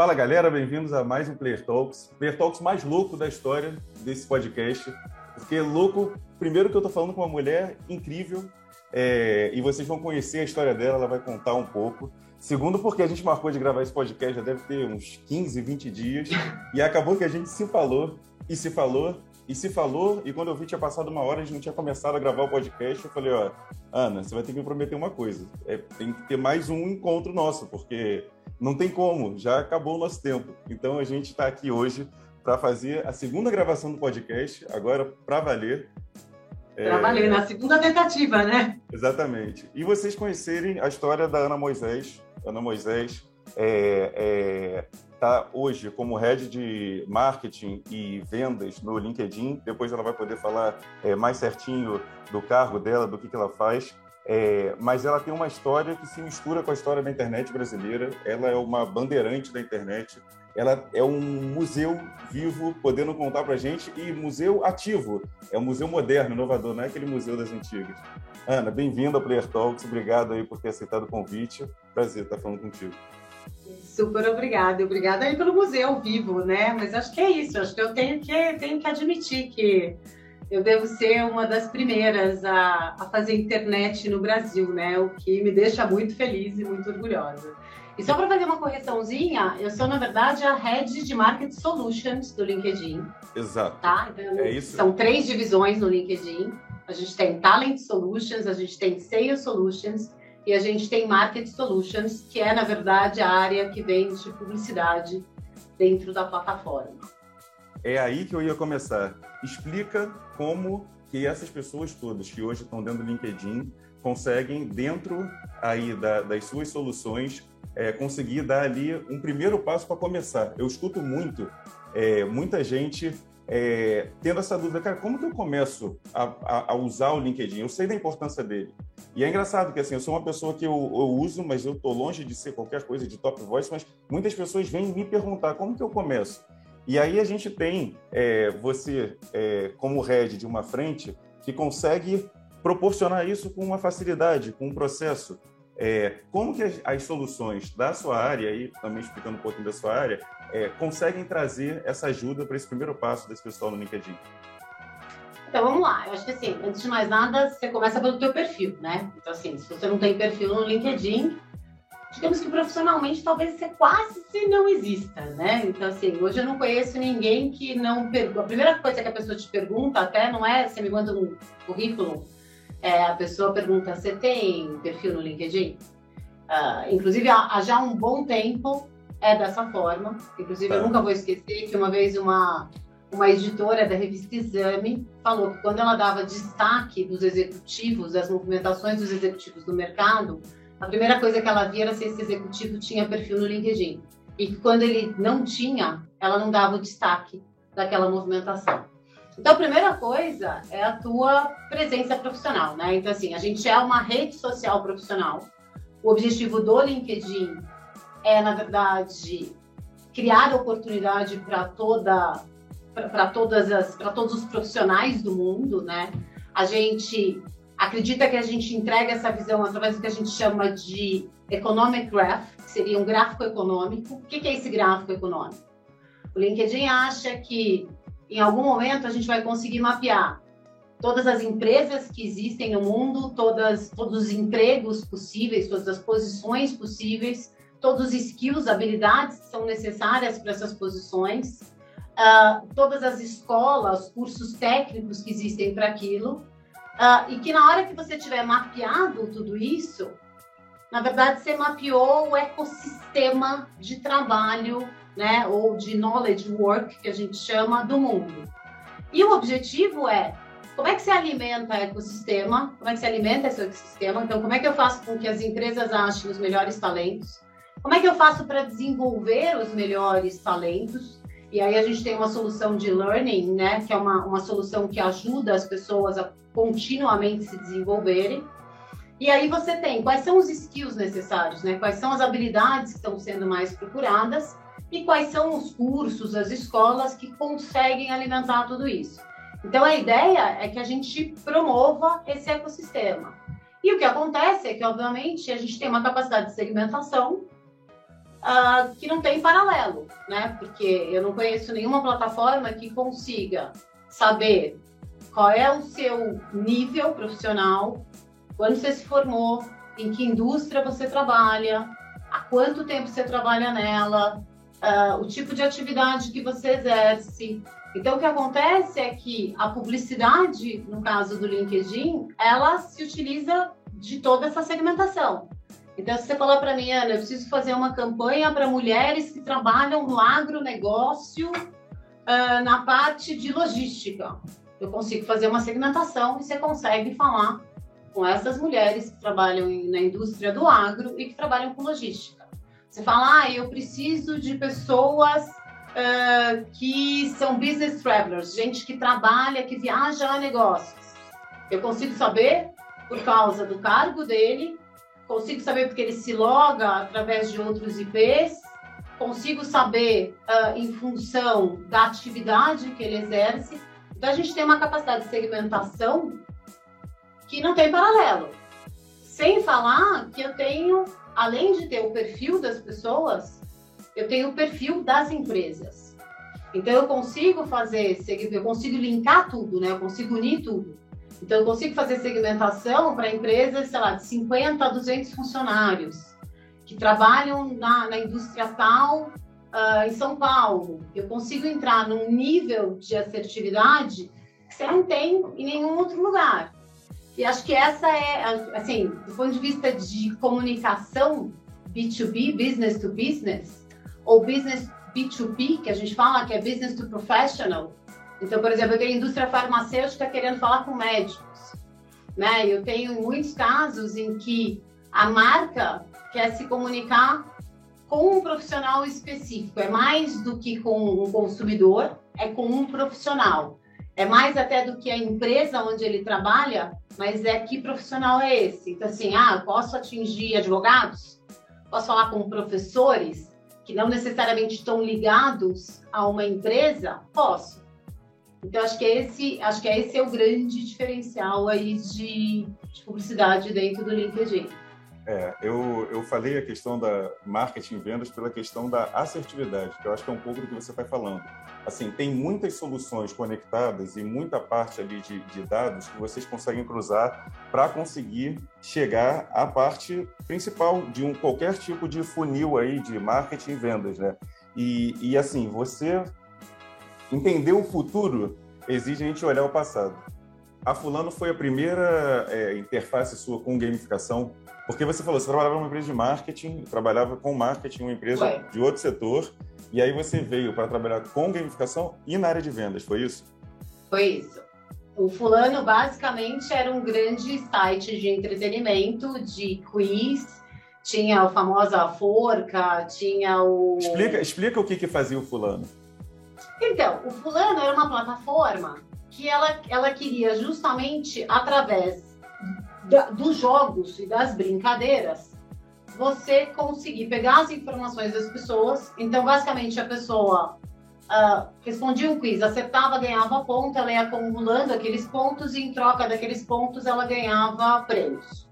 Fala galera, bem-vindos a mais um Player Talks. Player Talks mais louco da história desse podcast. Porque louco, primeiro que eu tô falando com uma mulher incrível, é, e vocês vão conhecer a história dela, ela vai contar um pouco. Segundo, porque a gente marcou de gravar esse podcast já deve ter uns 15, 20 dias, e acabou que a gente se falou, e se falou, e se falou, e quando eu vi tinha passado uma hora, a gente não tinha começado a gravar o podcast, eu falei, ó, Ana, você vai ter que me prometer uma coisa, é, tem que ter mais um encontro nosso, porque não tem como, já acabou o nosso tempo. Então a gente está aqui hoje para fazer a segunda gravação do podcast, agora para valer. Para é... valer, na segunda tentativa, né? Exatamente. E vocês conhecerem a história da Ana Moisés. Ana Moisés é, é, tá hoje como head de marketing e vendas no LinkedIn. Depois ela vai poder falar é, mais certinho do cargo dela, do que, que ela faz. É, mas ela tem uma história que se mistura com a história da internet brasileira. Ela é uma bandeirante da internet. Ela é um museu vivo, podendo contar para gente, e museu ativo. É um museu moderno, inovador, não é aquele museu das antigas. Ana, bem-vinda ao Player Talks. Obrigado aí por ter aceitado o convite. Prazer estar falando contigo. Super obrigada. Obrigada aí pelo museu vivo, né? Mas acho que é isso. Acho que eu tenho que, tenho que admitir que eu devo ser uma das primeiras a, a fazer internet no Brasil, né? O que me deixa muito feliz e muito orgulhosa. E só para fazer uma correçãozinha, eu sou, na verdade, a Head de Market Solutions do LinkedIn. Exato. Tá? Então, é isso. São três divisões no LinkedIn. A gente tem Talent Solutions, a gente tem Sales Solutions e a gente tem Market Solutions, que é, na verdade, a área que vende publicidade dentro da plataforma. É aí que eu ia começar. Explica como que essas pessoas todas que hoje estão dentro do LinkedIn conseguem, dentro aí da, das suas soluções, é, conseguir dar ali um primeiro passo para começar. Eu escuto muito, é, muita gente é, tendo essa dúvida, cara, como que eu começo a, a, a, usar o LinkedIn? Eu sei da importância dele. E é engraçado que assim, eu sou uma pessoa que eu, eu uso, mas eu estou longe de ser qualquer coisa de top voice, mas muitas pessoas vêm me perguntar como que eu começo. E aí a gente tem é, você é, como head de uma frente que consegue proporcionar isso com uma facilidade, com um processo. É, como que as, as, soluções da sua área, aí também explicando um pouquinho da sua área, é, conseguem trazer essa ajuda para esse primeiro passo desse pessoal no LinkedIn? Então vamos lá, eu acho que assim, antes de mais nada, você começa pelo teu perfil, né? Então assim, se você não tem perfil no LinkedIn, digamos que profissionalmente talvez você quase se não exista, né? Então, assim, hoje eu não conheço ninguém que não pergunta. A primeira coisa que a pessoa te pergunta até não é você me manda um currículo, é, a pessoa pergunta: você tem perfil no LinkedIn? Uh, inclusive, há, já um bom tempo é dessa forma. Inclusive, eu tá. nunca vou esquecer que uma vez uma, uma editora da revista Exame falou que quando ela dava destaque dos executivos, das movimentações dos executivos do mercado, a primeira coisa que ela via era se esse executivo tinha perfil no LinkedIn. E que quando ele não tinha, ela não dava o destaque daquela movimentação. Então, a primeira coisa é a tua presença profissional, né? Então, assim, a gente é uma rede social profissional. O objetivo do LinkedIn é, na verdade, criar oportunidade para toda para todas as para todos os profissionais do mundo, né? A gente acredita que a gente entrega essa visão através do que a gente chama de economic graph, que seria um gráfico econômico. O que é esse gráfico econômico? O LinkedIn acha que em algum momento a gente vai conseguir mapear todas as empresas que existem no mundo, todas, todos os empregos possíveis, todas as posições possíveis, todos os skills, habilidades que são necessárias para essas posições, uh, todas as escolas, cursos técnicos que existem para aquilo, Uh, e que na hora que você tiver mapeado tudo isso, na verdade você mapeou o ecossistema de trabalho, né, ou de knowledge work que a gente chama do mundo. E o objetivo é como é que se alimenta o ecossistema, como é que se alimenta esse ecossistema, então como é que eu faço com que as empresas achem os melhores talentos, como é que eu faço para desenvolver os melhores talentos, e aí a gente tem uma solução de learning, né, que é uma, uma solução que ajuda as pessoas a continuamente se desenvolverem. E aí você tem quais são os skills necessários, né? Quais são as habilidades que estão sendo mais procuradas e quais são os cursos, as escolas que conseguem alimentar tudo isso. Então a ideia é que a gente promova esse ecossistema. E o que acontece é que, obviamente, a gente tem uma capacidade de segmentação uh, que não tem paralelo, né? Porque eu não conheço nenhuma plataforma que consiga saber qual é o seu nível profissional, quando você se formou, em que indústria você trabalha, há quanto tempo você trabalha nela, uh, o tipo de atividade que você exerce. Então, o que acontece é que a publicidade, no caso do LinkedIn, ela se utiliza de toda essa segmentação. Então, se você falar para mim, Ana, eu preciso fazer uma campanha para mulheres que trabalham no agronegócio uh, na parte de logística, eu consigo fazer uma segmentação e você consegue falar com essas mulheres que trabalham na indústria do agro e que trabalham com logística. Você fala, ah, eu preciso de pessoas uh, que são business travelers, gente que trabalha, que viaja a negócios. Eu consigo saber por causa do cargo dele, consigo saber porque ele se loga através de outros IPs, consigo saber uh, em função da atividade que ele exerce. Então, a gente tem uma capacidade de segmentação que não tem paralelo. Sem falar que eu tenho, além de ter o perfil das pessoas, eu tenho o perfil das empresas. Então eu consigo fazer, eu consigo linkar tudo, né? Eu consigo unir tudo. Então eu consigo fazer segmentação para empresas, sei lá, de 50 a 200 funcionários que trabalham na, na indústria tal uh, em São Paulo. Eu consigo entrar num nível de assertividade que você não tem em nenhum outro lugar. E acho que essa é, assim, do ponto de vista de comunicação B2B, business to business, ou business B2P, que a gente fala que é business to professional. Então, por exemplo, eu tenho indústria farmacêutica querendo falar com médicos. Né? Eu tenho muitos casos em que a marca quer se comunicar com um profissional específico. É mais do que com um consumidor, é com um profissional. É mais até do que a empresa onde ele trabalha, mas é que profissional é esse? Então, assim, ah, posso atingir advogados? Posso falar com professores que não necessariamente estão ligados a uma empresa? Posso. Então, acho que esse, acho que esse é o grande diferencial aí de, de publicidade dentro do LinkedIn. É, eu, eu falei a questão da marketing e vendas pela questão da assertividade, que eu acho que é um pouco do que você está falando. Assim, tem muitas soluções conectadas e muita parte ali de, de dados que vocês conseguem cruzar para conseguir chegar à parte principal de um qualquer tipo de funil aí de marketing e vendas, né? E, e assim, você entender o futuro exige a gente olhar o passado. A Fulano foi a primeira é, interface sua com gamificação porque você falou, você trabalhava numa empresa de marketing, trabalhava com marketing, uma empresa de outro setor, e aí você veio para trabalhar com gamificação e na área de vendas, foi isso? Foi isso. O Fulano basicamente era um grande site de entretenimento, de quiz, tinha o famosa forca, tinha o. Explica, explica o que, que fazia o Fulano. Então, o Fulano era uma plataforma que ela, ela queria justamente através da, dos jogos e das brincadeiras, você conseguir pegar as informações das pessoas. Então, basicamente, a pessoa uh, respondia um quiz, acertava, ganhava ponto, ela ia acumulando aqueles pontos e, em troca daqueles pontos, ela ganhava prêmios.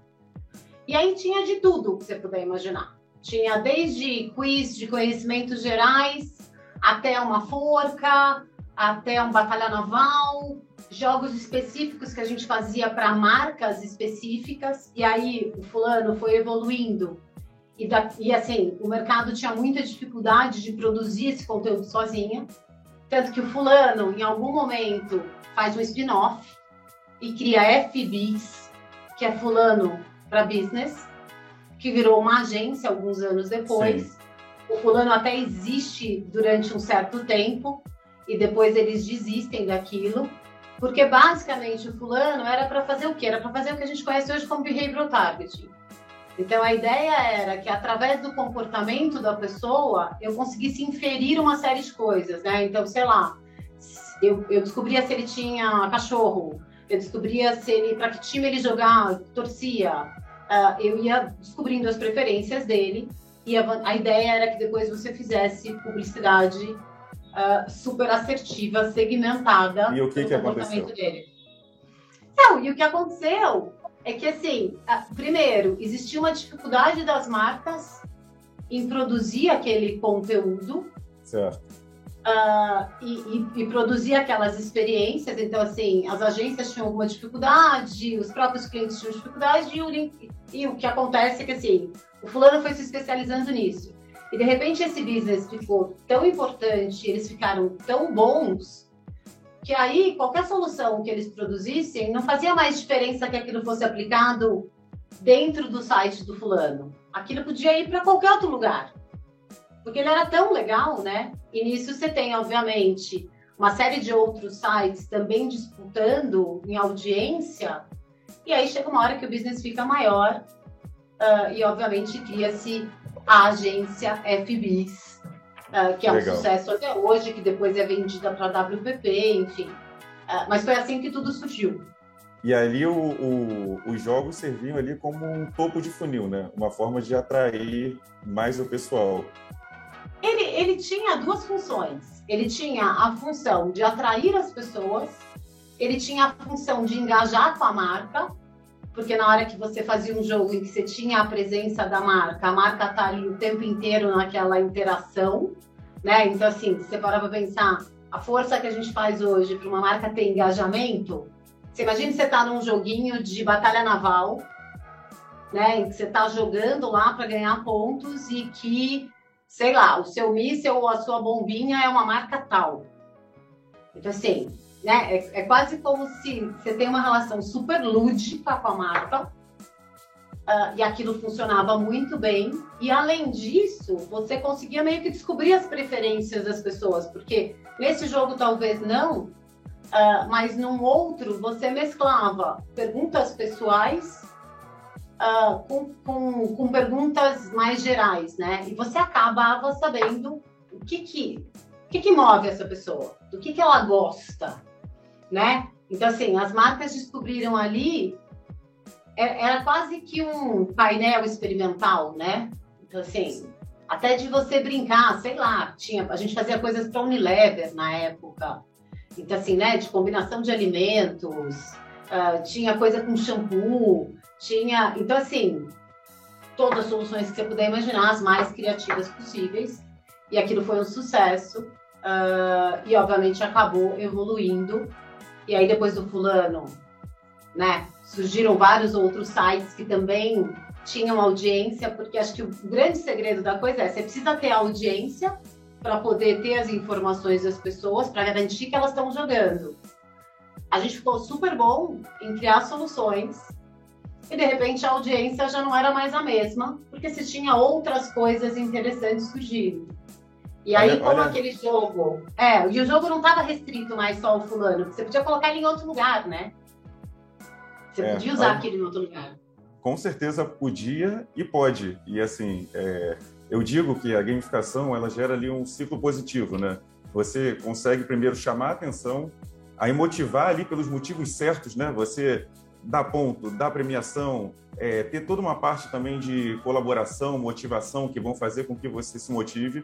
E aí tinha de tudo que você puder imaginar. Tinha desde quiz de conhecimentos gerais, até uma forca, até um batalha naval, jogos específicos que a gente fazia para marcas específicas, e aí o fulano foi evoluindo. E, da, e assim, o mercado tinha muita dificuldade de produzir esse conteúdo sozinha. Tanto que o fulano, em algum momento, faz um spin-off e cria FBs, que é fulano para business, que virou uma agência alguns anos depois. Sim. O fulano até existe durante um certo tempo e depois eles desistem daquilo. Porque basicamente o fulano era para fazer o quê? Era para fazer o que a gente conhece hoje como behavioral targeting. Então a ideia era que através do comportamento da pessoa eu conseguisse inferir uma série de coisas, né? Então, sei lá, eu, eu descobria se ele tinha cachorro, eu descobria se ele para que time ele jogava, torcia, uh, eu ia descobrindo as preferências dele e a, a ideia era que depois você fizesse publicidade uh, super assertiva, segmentada e o que, que aconteceu? dele. Não, e o que aconteceu é que, assim, uh, primeiro, existia uma dificuldade das marcas em produzir aquele conteúdo. Certo. Uh, e, e, e, produzir aquelas experiências. Então, assim, as agências tinham alguma dificuldade, os próprios clientes tinham dificuldade, e o, e o que acontece é que, assim, o fulano foi se especializando nisso. E, de repente, esse business ficou tão importante, eles ficaram tão bons, que aí qualquer solução que eles produzissem não fazia mais diferença que aquilo fosse aplicado dentro do site do fulano. Aquilo podia ir para qualquer outro lugar. Porque ele era tão legal, né? E nisso você tem, obviamente, uma série de outros sites também disputando em audiência. E aí chega uma hora que o business fica maior uh, e, obviamente, cria-se a agência FBIS, uh, que é Legal. um sucesso até hoje, que depois é vendida para a WPP, enfim. Uh, mas foi assim que tudo surgiu. E ali o, o, os jogos serviam ali como um topo de funil, né? Uma forma de atrair mais o pessoal. Ele, ele tinha duas funções. Ele tinha a função de atrair as pessoas, ele tinha a função de engajar com a marca, porque na hora que você fazia um jogo em que você tinha a presença da marca, a marca tá ali o tempo inteiro naquela interação, né? Então, assim, se você parar para pensar, a força que a gente faz hoje para uma marca ter engajamento, você imagina você tá num joguinho de batalha naval, né? Em que você tá jogando lá para ganhar pontos e que, sei lá, o seu míssil ou a sua bombinha é uma marca tal. Então, assim, né? É, é, quase como se você tem uma relação super lúdica com a marca uh, e aquilo funcionava muito bem. E além disso, você conseguia meio que descobrir as preferências das pessoas, porque nesse jogo talvez não, uh, mas num outro você mesclava perguntas pessoais uh, com, com, com perguntas mais gerais, né? E você acabava sabendo o que que o que, que move essa pessoa? Do que, que ela gosta? Né? Então, assim, as marcas descobriram ali, é, era quase que um painel experimental, né? Então, assim, até de você brincar, sei lá, tinha, a gente fazia coisas para Unilever na época. Então, assim, né, de combinação de alimentos, uh, tinha coisa com shampoo, tinha. Então, assim, todas as soluções que você puder imaginar, as mais criativas possíveis. E aquilo foi um sucesso. Uh, e, obviamente, acabou evoluindo e aí depois do fulano, né, surgiram vários outros sites que também tinham audiência, porque acho que o grande segredo da coisa é você precisa ter audiência para poder ter as informações das pessoas, para garantir que elas estão jogando. A gente ficou super bom em criar soluções e de repente a audiência já não era mais a mesma, porque se tinha outras coisas interessantes surgindo. E aí, olha, como olha... aquele jogo. É, e o jogo não estava restrito mais só ao fulano, você podia colocar ele em outro lugar, né? Você é, podia usar olha... aquele em outro lugar. Com certeza podia e pode. E assim, é... eu digo que a gamificação ela gera ali um ciclo positivo, né? Você consegue primeiro chamar a atenção, aí motivar ali pelos motivos certos, né? Você dá ponto, dá premiação, é, ter toda uma parte também de colaboração, motivação que vão fazer com que você se motive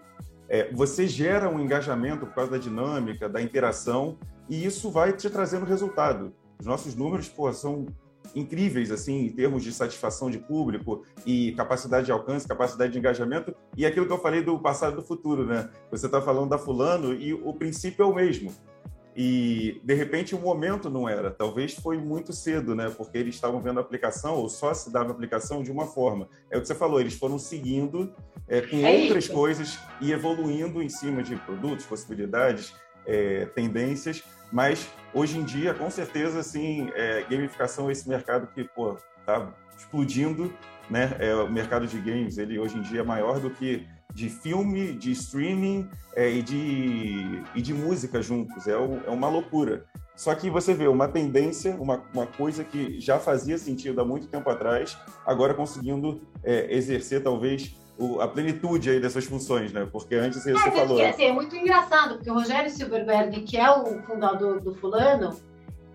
é, você gera um engajamento por causa da dinâmica, da interação, e isso vai te trazendo resultado. Os nossos números pô, são incríveis assim em termos de satisfação de público e capacidade de alcance, capacidade de engajamento e aquilo que eu falei do passado e do futuro, né? Você está falando da fulano e o princípio é o mesmo. E de repente o momento não era, talvez foi muito cedo, né? Porque eles estavam vendo a aplicação ou só se dava a aplicação de uma forma. É o que você falou, eles foram seguindo é, com é outras isso. coisas e evoluindo em cima de produtos, possibilidades, é, tendências. Mas hoje em dia, com certeza, assim, é, gamificação é esse mercado que pô, tá explodindo, né? É, o mercado de games, ele hoje em dia é maior do que de filme, de streaming é, e, de, e de música juntos. É, o, é uma loucura. Só que você vê uma tendência, uma, uma coisa que já fazia sentido há muito tempo atrás, agora conseguindo é, exercer talvez o, a plenitude aí dessas funções, né? Porque antes você é, falou. É, assim, é muito engraçado, porque o Rogério Silverberg, que é o fundador do Fulano,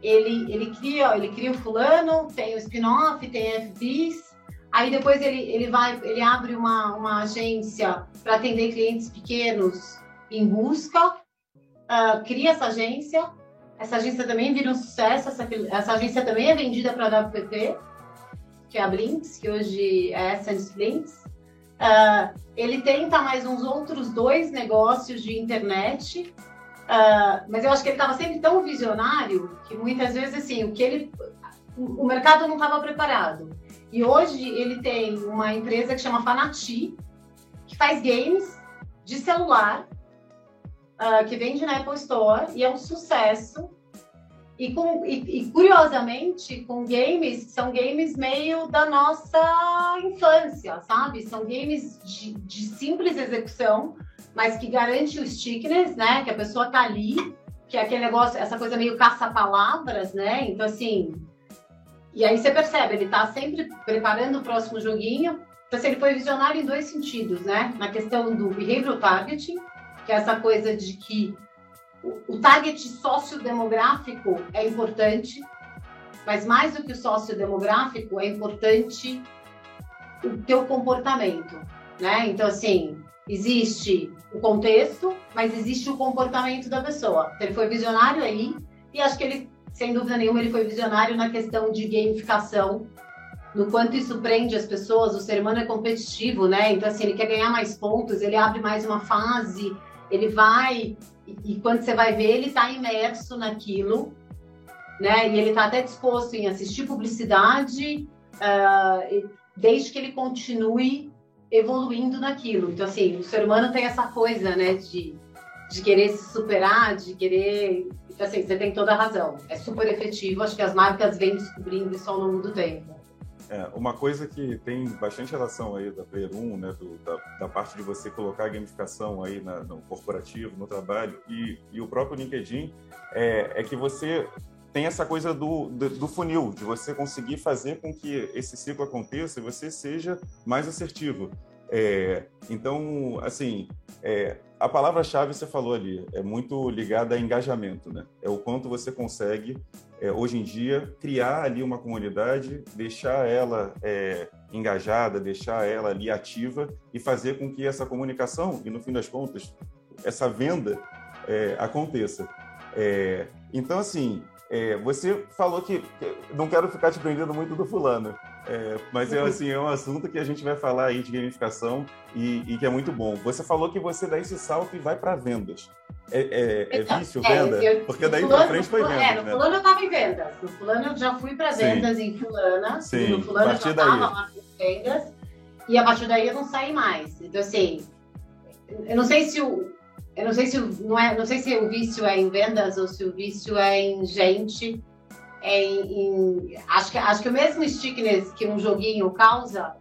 ele, ele, cria, ele cria o Fulano, tem o spin-off, tem FBs, Aí depois ele, ele vai, ele abre uma, uma agência para atender clientes pequenos em busca, uh, cria essa agência. Essa agência também vira um sucesso. Essa, essa agência também é vendida para a WPP, que é a Blinks, que hoje é Essence Blinks. Uh, ele tenta mais uns outros dois negócios de internet, uh, mas eu acho que ele estava sempre tão visionário que muitas vezes assim o que ele, o mercado não estava preparado. E hoje ele tem uma empresa que chama Fanati, que faz games de celular, uh, que vende na Apple Store e é um sucesso. E, com, e, e, curiosamente, com games, são games meio da nossa infância, sabe? São games de, de simples execução, mas que garante o stickness, né? Que a pessoa tá ali, que é aquele negócio, essa coisa meio caça-palavras, né? Então, assim. E aí você percebe, ele tá sempre preparando o próximo joguinho. Então, assim, ele foi visionário em dois sentidos, né? Na questão do behavioral targeting, que é essa coisa de que o, target sociodemográfico é importante, mas mais do que o sociodemográfico, é importante o teu comportamento, né? Então, assim, existe o contexto, mas existe o comportamento da pessoa. Então, ele foi visionário aí, e acho que ele, sem dúvida nenhuma, ele foi visionário na questão de gamificação, no quanto isso prende as pessoas, o ser humano é competitivo, né? Então, assim, ele quer ganhar mais pontos, ele abre mais uma fase, ele vai e, quando você vai ver, ele está imerso naquilo, né? E ele está até disposto em assistir publicidade, uh, desde que ele continue evoluindo naquilo. Então, assim, o ser humano tem essa coisa, né, de, de querer se superar, de querer. Então, assim, você tem toda a razão. É super efetivo, acho que as marcas vêm descobrindo isso ao longo do tempo. É, uma coisa que tem bastante relação aí da Player 1, né, do, da, da, parte de você colocar a gamificação aí na, no corporativo, no trabalho, e, e o próprio LinkedIn, é, é que você tem essa coisa do, do, do, funil, de você conseguir fazer com que esse ciclo aconteça e você seja mais assertivo. É, então, assim, é, a palavra-chave você falou ali é muito ligada a engajamento, né? É o quanto você consegue, é, hoje em dia, criar ali uma comunidade, deixar ela é, engajada, deixar ela ali ativa e fazer com que essa comunicação e, no fim das contas, essa venda é, aconteça. É, então, assim, é, você falou que, que, não quero ficar te prendendo muito do fulano, é, mas é, assim, é um assunto que a gente vai falar aí de gamificação e, e que é muito bom. Você falou que você dá esse salto e vai para vendas. É, é, é então, vício, é, venda? Eu, Porque daí para frente foi venda. É, no né? fulano eu estava em vendas. No fulano eu já fui para vendas Sim. em fulana. Sim, no fulano eu já estava lá em vendas. E a partir daí eu não saí mais. Então, assim, eu não sei se o, eu não sei se não é, não sei se o vício é em vendas ou se o vício é em gente. É em, em, acho que acho que o mesmo stickness que um joguinho causa,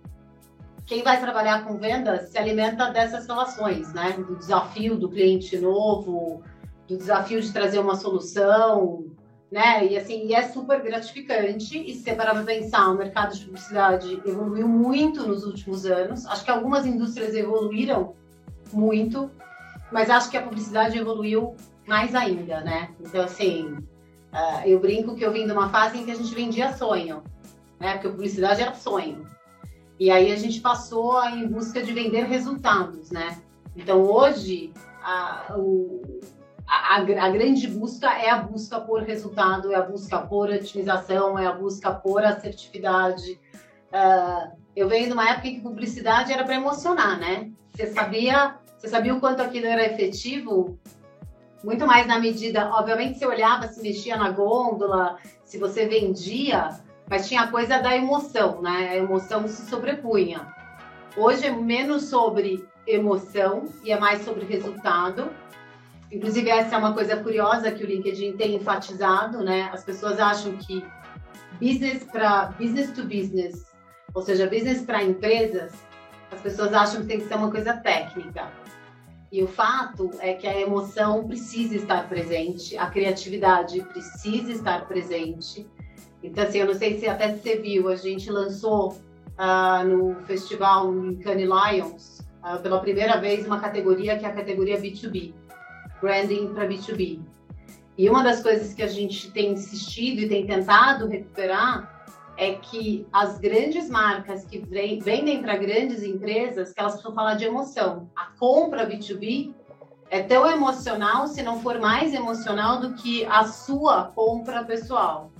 quem vai trabalhar com vendas se alimenta dessas relações, né? Do desafio do cliente novo, do desafio de trazer uma solução, né? E assim, e é super gratificante. E se você parar para pensar, o mercado de publicidade evoluiu muito nos últimos anos. Acho que algumas indústrias evoluíram muito mas acho que a publicidade evoluiu mais ainda, né? Então, assim, uh, eu brinco que eu vim de uma fase em que a gente vendia sonho, né? Porque a publicidade era sonho. E aí a gente passou em busca de vender resultados, né? Então, hoje, a, o, a, a, grande busca é a busca por resultado, é a busca por otimização, é a busca por assertividade. Uh, eu venho de uma época em que publicidade era para emocionar, né? Você sabia você sabia o quanto aquilo era efetivo? Muito mais na medida, obviamente, você olhava, se mexia na gôndola, se você vendia, mas tinha a coisa da emoção, né? A emoção se sobrepunha. Hoje é menos sobre emoção e é mais sobre resultado. Inclusive, essa é uma coisa curiosa que o LinkedIn tem enfatizado, né? As pessoas acham que business para business to business, ou seja, business para empresas, as pessoas acham que tem que ser uma coisa técnica. E o fato é que a emoção precisa estar presente, a criatividade precisa estar presente. Então, assim, eu não sei se até você viu, a gente lançou uh, no festival em Cannes Lions, uh, pela primeira vez, uma categoria que é a categoria B2B, Branding para B2B. E uma das coisas que a gente tem insistido e tem tentado recuperar é que as grandes marcas que vendem para grandes empresas, que elas precisam falar de emoção. A compra B2B é tão emocional, se não for mais emocional, do que a sua compra pessoal.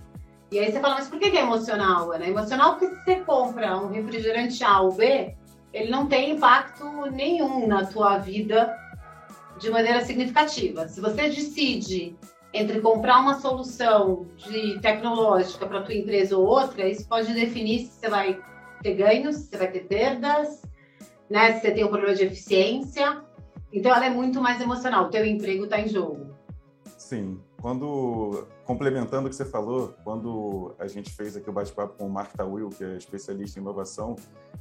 E aí você fala, mas por que é emocional, Ana? É emocional porque se você compra um refrigerante A ou B, ele não tem impacto nenhum na tua vida de maneira significativa. Se você decide entre comprar uma solução de tecnológica para tua empresa ou outra, isso pode definir se você vai ter ganhos, se você vai ter perdas, né? Se você tem um problema de eficiência. Então ela é muito mais emocional. O teu emprego está em jogo. Sim. Quando, complementando o que você falou, quando a gente fez aqui o bate-papo com o Mark Tawil, que é especialista em inovação,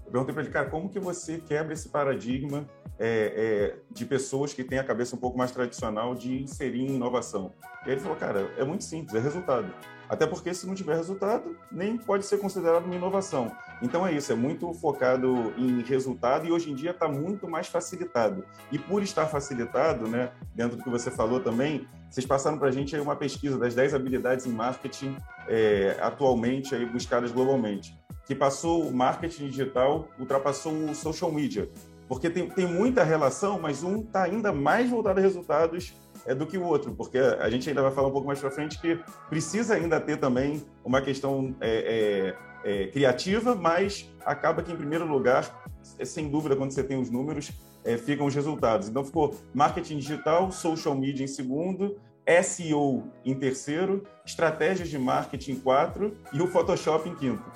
eu perguntei para ele, cara, como que você quebra esse paradigma é, é, de pessoas que têm a cabeça um pouco mais tradicional de inserir inovação? E ele falou, cara, é muito simples, é resultado. Até porque se não tiver resultado, nem pode ser considerado uma inovação. Então é isso, é muito focado em resultado e hoje em dia está muito mais facilitado. E por estar facilitado, né, dentro do que você falou também, vocês passaram para a gente uma pesquisa das 10 habilidades em marketing é, atualmente aí buscadas globalmente, que passou o marketing digital, ultrapassou o social media. Porque tem, tem muita relação, mas um está ainda mais voltado a resultados é, do que o outro, porque a gente ainda vai falar um pouco mais para frente que precisa ainda ter também uma questão é, é, é, criativa, mas acaba que, em primeiro lugar, é, sem dúvida, quando você tem os números, é, ficam os resultados. Então, ficou marketing digital, social media em segundo, SEO em terceiro, estratégias de marketing em quatro e o Photoshop em quinto.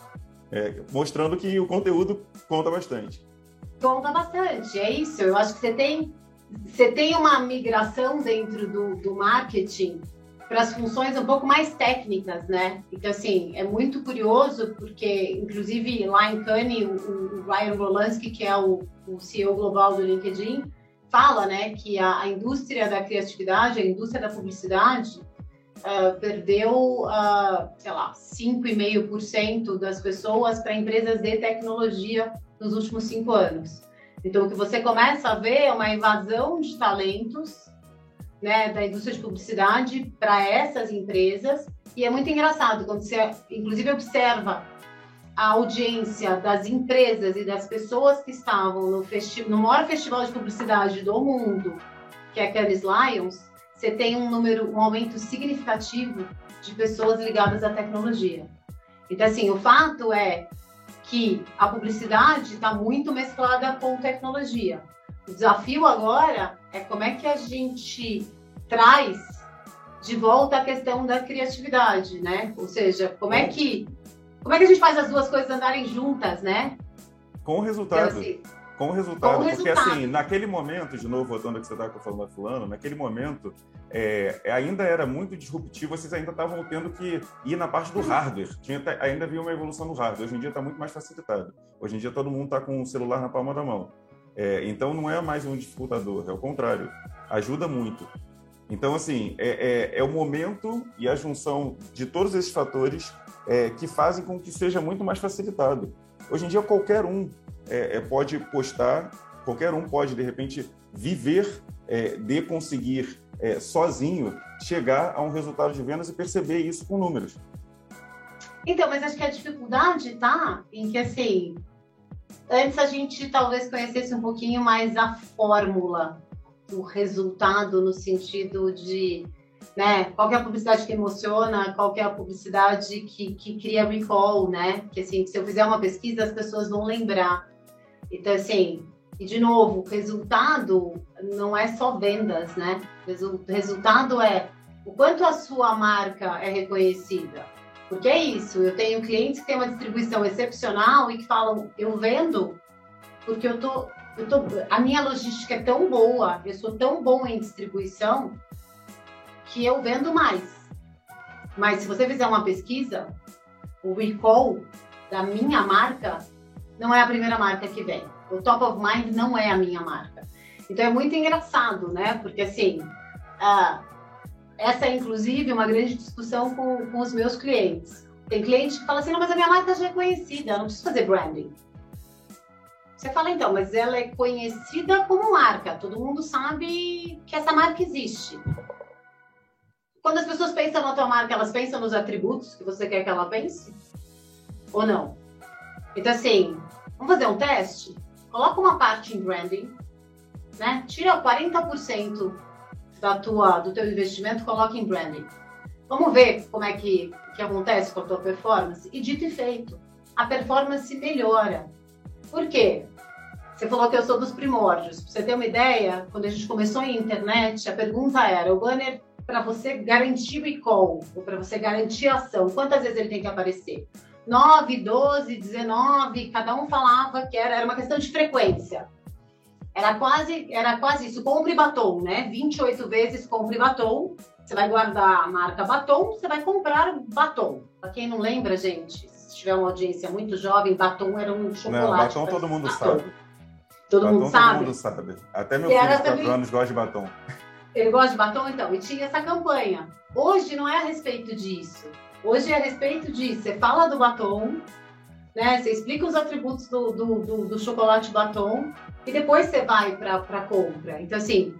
É, mostrando que o conteúdo conta bastante. Conta bastante, é isso. Eu acho que você tem você tem uma migração dentro do, do marketing para as funções um pouco mais técnicas, né? Então, assim, é muito curioso, porque, inclusive, lá em Cannes, o, o Ryan Rolansky, que é o, o, CEO global do LinkedIn, fala, né, que a, a indústria da criatividade, a indústria da publicidade, uh, perdeu, uh, sei lá, 5,5% das pessoas para empresas de tecnologia nos últimos cinco anos. Então, o que você começa a ver é uma invasão de talentos né, da indústria de publicidade para essas empresas. E é muito engraçado quando você, inclusive, observa a audiência das empresas e das pessoas que estavam no, no maior festival de publicidade do mundo, que é Cannes Lions, você tem um número, um aumento significativo de pessoas ligadas à tecnologia. Então, assim, o fato é que a publicidade está muito mesclada com tecnologia. O desafio agora é como é que a gente traz de volta a questão da criatividade, né? Ou seja, como é que como é que a gente faz as duas coisas andarem juntas, né? Com resultado. Então, assim, com o resultado. Com porque, resultado. assim, naquele momento, de novo, voltando que você estava falando, fulano, naquele momento, é, ainda era muito disruptivo, vocês ainda estavam tendo que ir na parte do hardware. Tinha, ainda havia uma evolução no hardware. Hoje em dia está muito mais facilitado. Hoje em dia todo mundo está com o celular na palma da mão. É, então não é mais um dificultador, é o contrário. Ajuda muito. Então, assim, é, é, é o momento e a junção de todos esses fatores é, que fazem com que seja muito mais facilitado. Hoje em dia, qualquer um é, é, pode postar, qualquer um pode, de repente, viver é, de conseguir é, sozinho chegar a um resultado de vendas e perceber isso com números. Então, mas acho que a dificuldade tá em que, assim, antes a gente talvez conhecesse um pouquinho mais a fórmula do resultado no sentido de né? Qual é a publicidade que emociona, qual é a publicidade que, que cria recall, né? Que assim, se eu fizer uma pesquisa, as pessoas vão lembrar. Então, assim, e de novo, resultado não é só vendas, né? Resultado é o quanto a sua marca é reconhecida. Porque é isso, eu tenho clientes que têm uma distribuição excepcional e que falam, eu vendo porque eu tô, eu tô, a minha logística é tão boa, eu sou tão bom em distribuição que eu vendo mais. Mas se você fizer uma pesquisa, o recall da minha marca não é a primeira marca que vem. O top of mind não é a minha marca. Então é muito engraçado, né? Porque assim, uh, essa é inclusive uma grande discussão com, com os meus clientes. Tem cliente que fala assim, não, mas a minha marca já é conhecida, eu não preciso fazer branding. Você fala então, mas ela é conhecida como marca, todo mundo sabe que essa marca existe. Quando as pessoas pensam na tua marca, elas pensam nos atributos que você quer que ela pense? Ou não? Então, assim, vamos fazer um teste? Coloca uma parte em branding, né? Tira 40% da tua, do teu investimento, coloca em branding. Vamos ver como é que, que acontece com a tua performance? E dito e feito, a performance melhora. Por quê? você falou que eu sou dos primórdios. Pra você ter uma ideia, quando a gente começou em internet, a pergunta era: o banner para você garantir o recall, ou para você garantir a ação, quantas vezes ele tem que aparecer? 9, 12, 19, cada um falava que era, era uma questão de frequência. Era quase, era quase isso, compre batom, né? 28 vezes compre batom. Você vai guardar a marca batom, você vai comprar batom. Para quem não lembra, gente, se tiver uma audiência muito jovem, batom era um chocolate. Não, batom todo mundo batom. sabe. Todo batom mundo sabe? Todo mundo sabe. Até meu filho de 4 também... anos gosta de batom. Ele gosta de batom, então, e tinha essa campanha. Hoje não é a respeito disso. Hoje é a respeito disso. Você fala do batom, né? Você explica os atributos do, do, do, do chocolate batom e depois você vai para compra. Então, assim,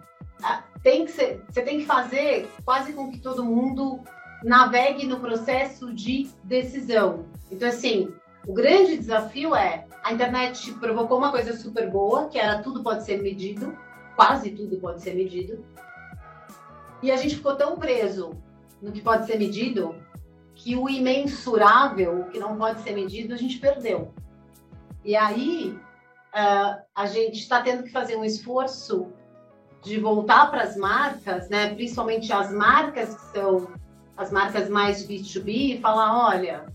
tem que ser, você tem que fazer quase com que todo mundo navegue no processo de decisão. Então, assim, o grande desafio é a internet provocou uma coisa super boa, que era tudo pode ser medido, quase tudo pode ser medido. E a gente ficou tão preso no que pode ser medido que o imensurável, o que não pode ser medido, a gente perdeu. E aí uh, a gente está tendo que fazer um esforço de voltar para as marcas, né? principalmente as marcas que são as marcas mais B2B, e falar, olha,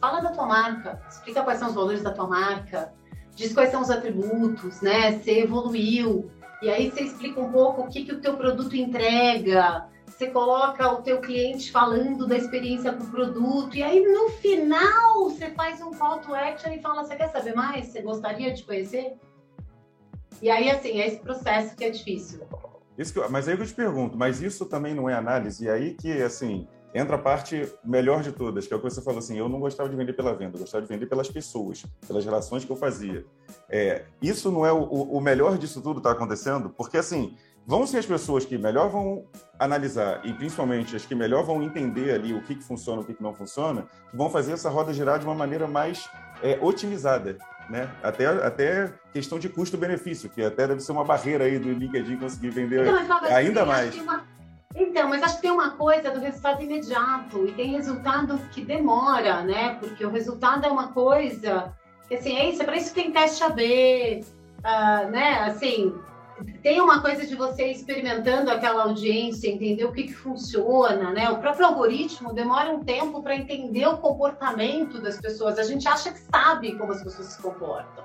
fala da tua marca, explica quais são os valores da tua marca, diz quais são os atributos, né? Você evoluiu, e aí você explica um pouco o que, que o teu produto entrega, você coloca o teu cliente falando da experiência com o produto, e aí no final você faz um call to action e fala, você quer saber mais? Você gostaria de conhecer? E aí, assim, é esse processo que é difícil. Isso que, mas aí eu te pergunto, mas isso também não é análise? E aí que, assim, entra a parte melhor de todas, que é o que você falou assim, eu não gostava de vender pela venda, eu gostava de vender pelas pessoas, pelas relações que eu fazia. É, isso não é o, o melhor disso tudo está acontecendo? Porque, assim, vão ser as pessoas que melhor vão analisar e principalmente as que melhor vão entender ali o que, que funciona, o que, que não funciona, que vão fazer essa roda girar de uma maneira mais é, otimizada. Né? Até, até questão de custo-benefício, que até deve ser uma barreira aí do LinkedIn conseguir vender então, ainda mais. Então, mas acho que tem uma coisa do resultado imediato e tem resultado que demora, né? Porque o resultado é uma coisa que, assim, é isso, é para isso que tem teste AB, uh, né? Assim, tem uma coisa de você experimentando aquela audiência, entender o que, que funciona, né? O próprio algoritmo demora um tempo para entender o comportamento das pessoas. A gente acha que sabe como as pessoas se comportam.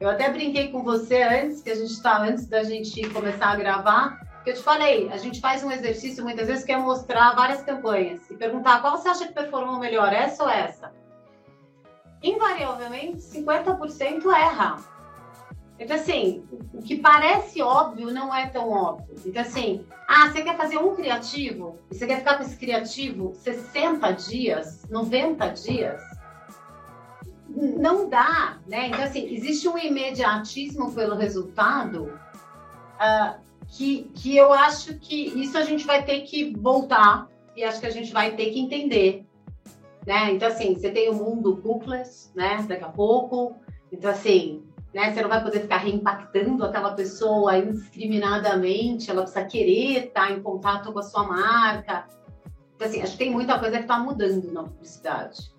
Eu até brinquei com você antes, que a gente está antes da gente começar a gravar, que eu te falei, a gente faz um exercício muitas vezes que é mostrar várias campanhas e perguntar qual você acha que performou melhor, essa ou essa. Invariavelmente, 50% erra. Então, assim, o que parece óbvio não é tão óbvio. Então, assim, ah, você quer fazer um criativo e você quer ficar com esse criativo 60 dias, 90 dias? Não dá, né? Então, assim, existe um imediatismo pelo resultado uh, que, que eu acho que isso a gente vai ter que voltar e acho que a gente vai ter que entender. Né? Então, assim, você tem o mundo cookies, né? Daqui a pouco. Então, assim, né? Você não vai poder ficar reimpactando aquela pessoa indiscriminadamente, ela precisa querer estar em contato com a sua marca. Então, assim, acho que tem muita coisa que está mudando na publicidade.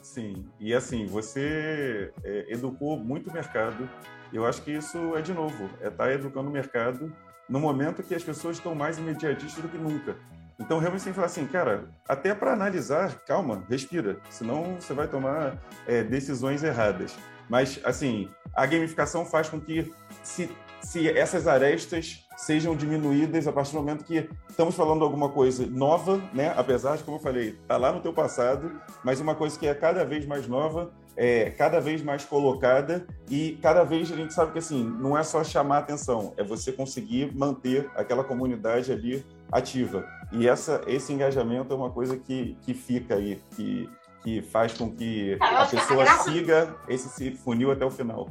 Sim, e assim, você é, educou muito o mercado. Eu acho que isso é, de novo, é estar tá educando o mercado no momento que as pessoas estão mais imediatistas do que nunca. Então, realmente, tem que falar assim, cara, até para analisar, calma, respira, senão você vai tomar é, decisões erradas. Mas, assim, a gamificação faz com que se, se essas arestas sejam diminuídas a partir do momento que estamos falando alguma coisa nova, né? Apesar de, como eu falei, tá lá no teu passado, mas uma coisa que é cada vez mais nova, é cada vez mais colocada e cada vez a gente sabe que assim não é só chamar atenção, é você conseguir manter aquela comunidade ali ativa. E essa esse engajamento é uma coisa que, que fica aí, que que faz com que a pessoa siga esse funil até o final.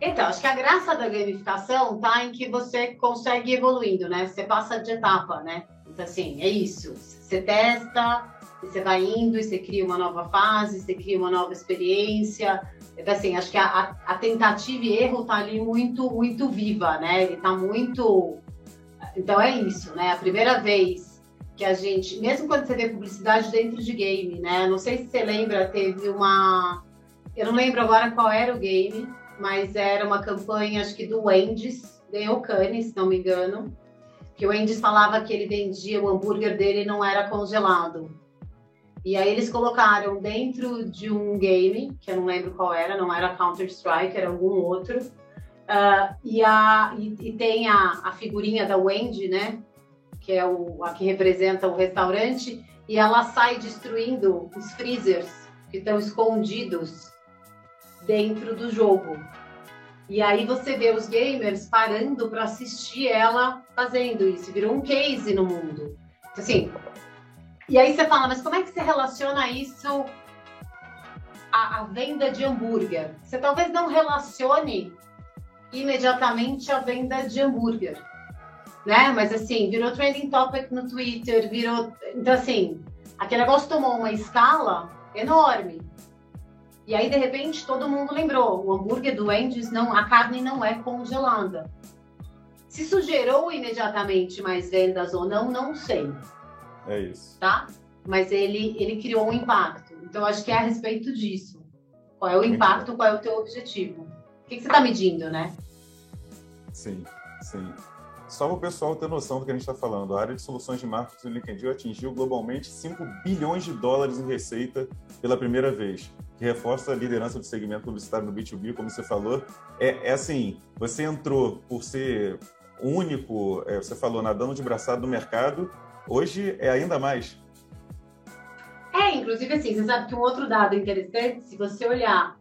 Então, acho que a graça da gamificação tá em que você consegue evoluindo, né? Você passa de etapa, né? Então, assim, é isso. Você testa, você vai indo e você cria uma nova fase, você cria uma nova experiência. Então, assim, acho que a, a tentativa e erro tá ali muito, muito viva, né? Ele tá muito... Então, é isso, né? A primeira vez que a gente, mesmo quando você vê publicidade dentro de game, né? Não sei se você lembra, teve uma. Eu não lembro agora qual era o game, mas era uma campanha, acho que do Wendy's, ganhou Cannes, se não me engano, que o Wendy's falava que ele vendia, o hambúrguer dele não era congelado. E aí eles colocaram dentro de um game, que eu não lembro qual era, não era Counter-Strike, era algum outro, uh, e, a, e, e tem a, a, figurinha da Wendy, né, que é o, a que representa o restaurante, e ela sai destruindo os freezers que estão escondidos dentro do jogo. E aí você vê os gamers parando para assistir ela fazendo isso, virou um case no mundo. Assim, e aí você fala, mas como é que você relaciona isso à, à venda de hambúrguer? Você talvez não relacione imediatamente a venda de hambúrguer, né? Mas assim, virou trending topic no Twitter, virou. Então, assim, aquele negócio tomou uma escala enorme. E aí, de repente, todo mundo lembrou: o hambúrguer do Wendy's, não, a carne não é congelada. Se isso gerou imediatamente mais vendas ou não, não sei. É isso. Tá? Mas ele, ele criou um impacto. Então, acho que é a respeito disso. Qual é o Muito impacto, bom. qual é o teu objetivo? O que, que você está medindo, né? Sim, sim. Só para o pessoal ter noção do que a gente está falando, a área de soluções de marketing do LinkedIn atingiu globalmente 5 bilhões de dólares em receita pela primeira vez que reforça a liderança do segmento publicitário no B2B, como você falou. É, é assim, você entrou por ser único, é, você falou, nadando de braçado no mercado, hoje é ainda mais. É, inclusive assim, você sabe que um outro dado interessante, se você olhar,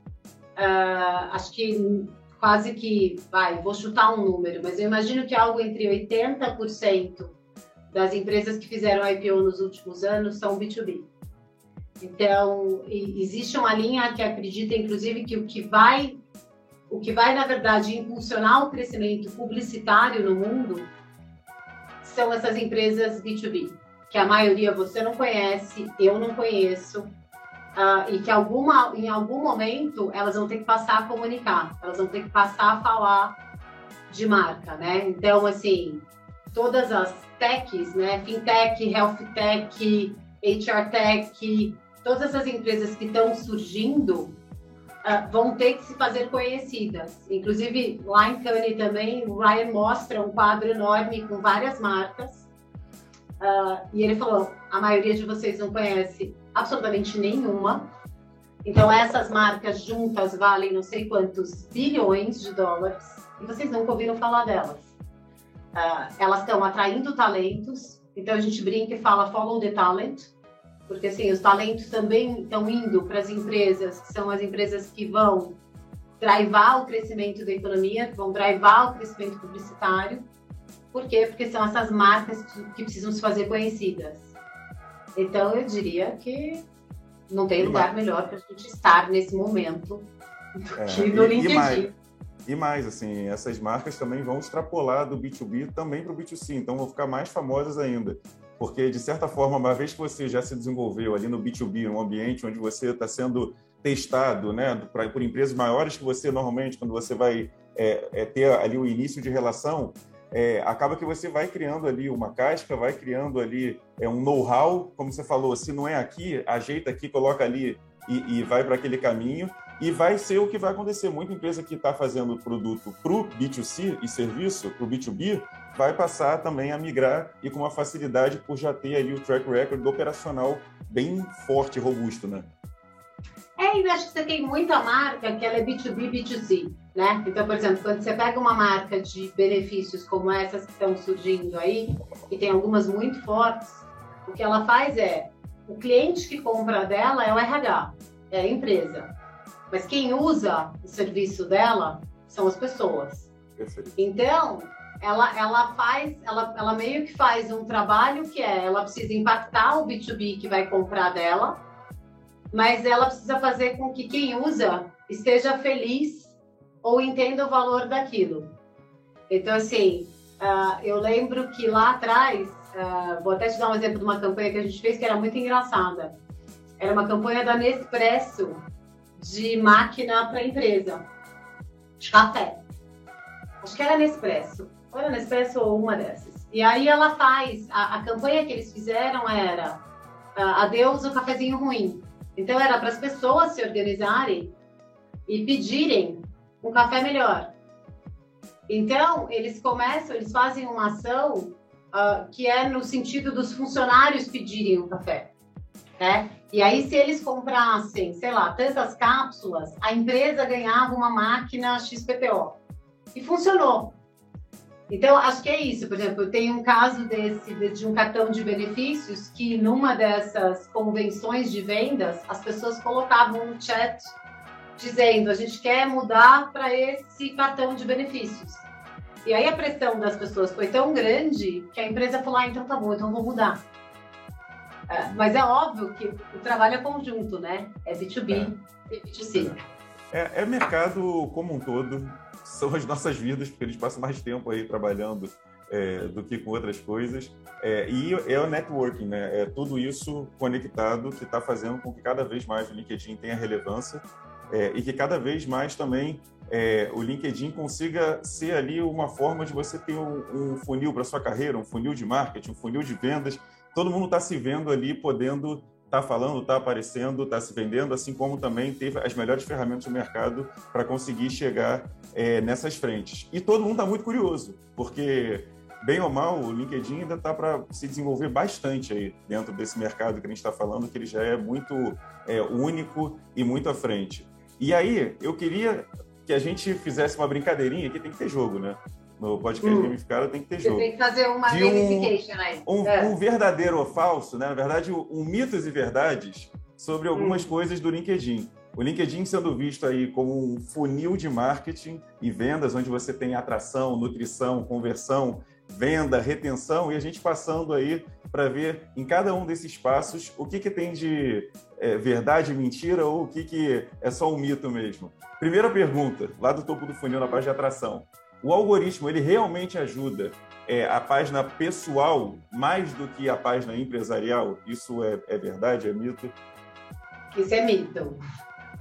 uh, acho que quase que, vai, vou chutar um número, mas eu imagino que algo entre 80% das empresas que fizeram IPO nos últimos anos são B2B. Então, existe uma linha que acredita, inclusive, que o que vai, o que vai, na verdade, impulsionar o crescimento publicitário no mundo são essas empresas B2B, que a maioria você não conhece, eu não conheço, uh, e que alguma, em algum momento elas vão ter que passar a comunicar, elas vão ter que passar a falar de marca, né? Então, assim, todas as techs, né? Fintech, Health Tech, HR Tech, todas essas empresas que estão surgindo uh, vão ter que se fazer conhecidas. Inclusive, lá em Cannes também, o Ryan mostra um quadro enorme com várias marcas. Uh, e ele falou: a maioria de vocês não conhece absolutamente nenhuma. Então, essas marcas juntas valem não sei quantos bilhões de dólares e vocês nunca ouviram falar delas. Uh, elas estão atraindo talentos, então a gente brinca e fala follow the talent, porque assim, os talentos também estão indo para as empresas, que são as empresas que vão drivar o crescimento da economia, que vão drivar o crescimento publicitário. Por quê? Porque são essas marcas que precisam se fazer conhecidas. Então, eu diria que não tem lugar melhor para a gente estar nesse momento do é, que no LinkedIn. E mais, e mais, assim, essas marcas também vão extrapolar do B2B também para o B2C, então vão ficar mais famosas ainda porque de certa forma, uma vez que você já se desenvolveu ali no B2B, um ambiente onde você está sendo testado, né, pra, por empresas maiores que você normalmente, quando você vai é, é, ter ali o início de relação, é, acaba que você vai criando ali uma casca, vai criando ali é, um know-how, como você falou, se não é aqui, ajeita aqui, coloca ali e, e vai para aquele caminho. E vai ser o que vai acontecer. Muita empresa que está fazendo produto para o B2C e serviço, para o B2B, vai passar também a migrar e com uma facilidade por já ter ali o track record operacional bem forte e robusto, né? É, e acho que você tem muita marca que ela é B2B, B2C, né? Então, por exemplo, quando você pega uma marca de benefícios como essas que estão surgindo aí, e tem algumas muito fortes, o que ela faz é, o cliente que compra dela é o RH, é a empresa. Mas quem usa o serviço dela são as pessoas. Perfeito. Então, ela, ela faz, ela, ela meio que faz um trabalho que é, ela precisa impactar o B2B que vai comprar dela, mas ela precisa fazer com que quem usa esteja feliz ou entenda o valor daquilo. Então, assim, uh, eu lembro que lá atrás, uh, vou até te dar um exemplo de uma campanha que a gente fez que era muito engraçada. Era uma campanha da Nespresso de máquina para empresa, de café. Acho que era Nespresso. Ou era Nespresso ou uma dessas. E aí ela faz, a, a campanha que eles fizeram era adeus o cafezinho ruim. Então era para as pessoas se organizarem e pedirem um café melhor. Então, eles começam, eles fazem uma ação uh, que é no sentido dos funcionários pedirem um café. Né? E aí, se eles comprassem, sei lá, tantas cápsulas, a empresa ganhava uma máquina XPTO. E funcionou. Então, acho que é isso. Por exemplo, eu tenho um caso desse, de um cartão de benefícios que, numa dessas convenções de vendas, as pessoas colocavam um chat dizendo: a gente quer mudar para esse cartão de benefícios. E aí a pressão das pessoas foi tão grande que a empresa falou: ah, então tá bom, então vou mudar. É, mas é óbvio que o trabalho é conjunto, né? É B2B é. e B2C. É, é mercado como um todo são as nossas vidas, porque eles passam mais tempo aí trabalhando é, do que com outras coisas. É, e é o networking, né? É tudo isso conectado que está fazendo com que cada vez mais o LinkedIn tenha relevância é, e que cada vez mais também é, o LinkedIn consiga ser ali uma forma de você ter um, um funil para sua carreira, um funil de marketing, um funil de vendas. Todo mundo está se vendo ali, podendo está falando, está aparecendo, está se vendendo, assim como também teve as melhores ferramentas do mercado para conseguir chegar é, nessas frentes. E todo mundo está muito curioso, porque, bem ou mal, o LinkedIn ainda está para se desenvolver bastante aí dentro desse mercado que a gente está falando, que ele já é muito é, único e muito à frente. E aí, eu queria que a gente fizesse uma brincadeirinha, que tem que ter jogo, né? No podcast hum. gamificado tem que ter jogo. Você tem que fazer uma de gamification um, aí. Um, é. um, verdadeiro ou falso, né? Na verdade, um mitos e verdades sobre algumas hum. coisas do LinkedIn. O LinkedIn sendo visto aí como um funil de marketing e vendas, onde você tem atração, nutrição, conversão, venda, retenção, e a gente passando aí para ver em cada um desses passos o que, que tem de é, verdade, mentira, ou o que, que é só um mito mesmo. Primeira pergunta, lá do topo do funil, na parte de atração. O algoritmo ele realmente ajuda é, a página pessoal mais do que a página empresarial? Isso é, é verdade? É mito? Isso é mito.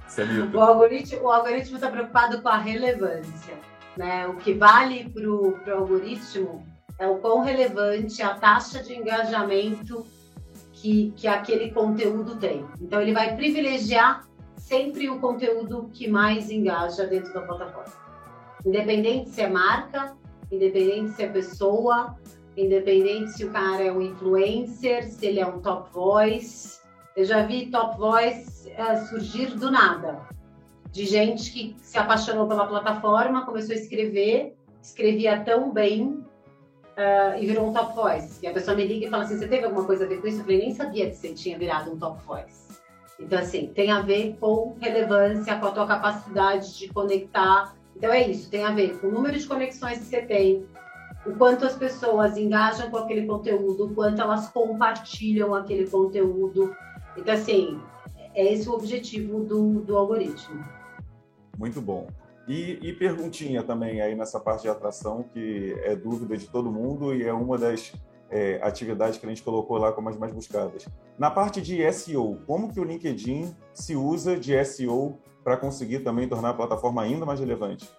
Isso é mito. O algoritmo o algoritmo está preocupado com a relevância. Né? O que vale para o algoritmo é o quão relevante a taxa de engajamento que, que aquele conteúdo tem. Então, ele vai privilegiar sempre o conteúdo que mais engaja dentro da plataforma. Independente se é marca, independente se é pessoa, independente se o cara é um influencer, se ele é um top voice. Eu já vi top voice uh, surgir do nada, de gente que se apaixonou pela plataforma, começou a escrever, escrevia tão bem uh, e virou um top voice. E a pessoa me liga e fala assim: Você teve alguma coisa a ver com isso? Eu falei: Nem sabia que você tinha virado um top voice. Então, assim, tem a ver com relevância, com a tua capacidade de conectar então é isso, tem a ver com o número de conexões que você tem, o quanto as pessoas engajam com aquele conteúdo, o quanto elas compartilham aquele conteúdo. Então, assim, é esse o objetivo do, do algoritmo. Muito bom. E, e, perguntinha também aí nessa parte de atração, que é dúvida de todo mundo e é uma das é, atividades que a gente colocou lá como as mais buscadas. Na parte de SEO, como que o LinkedIn se usa de SEO para conseguir também tornar a plataforma ainda mais relevante?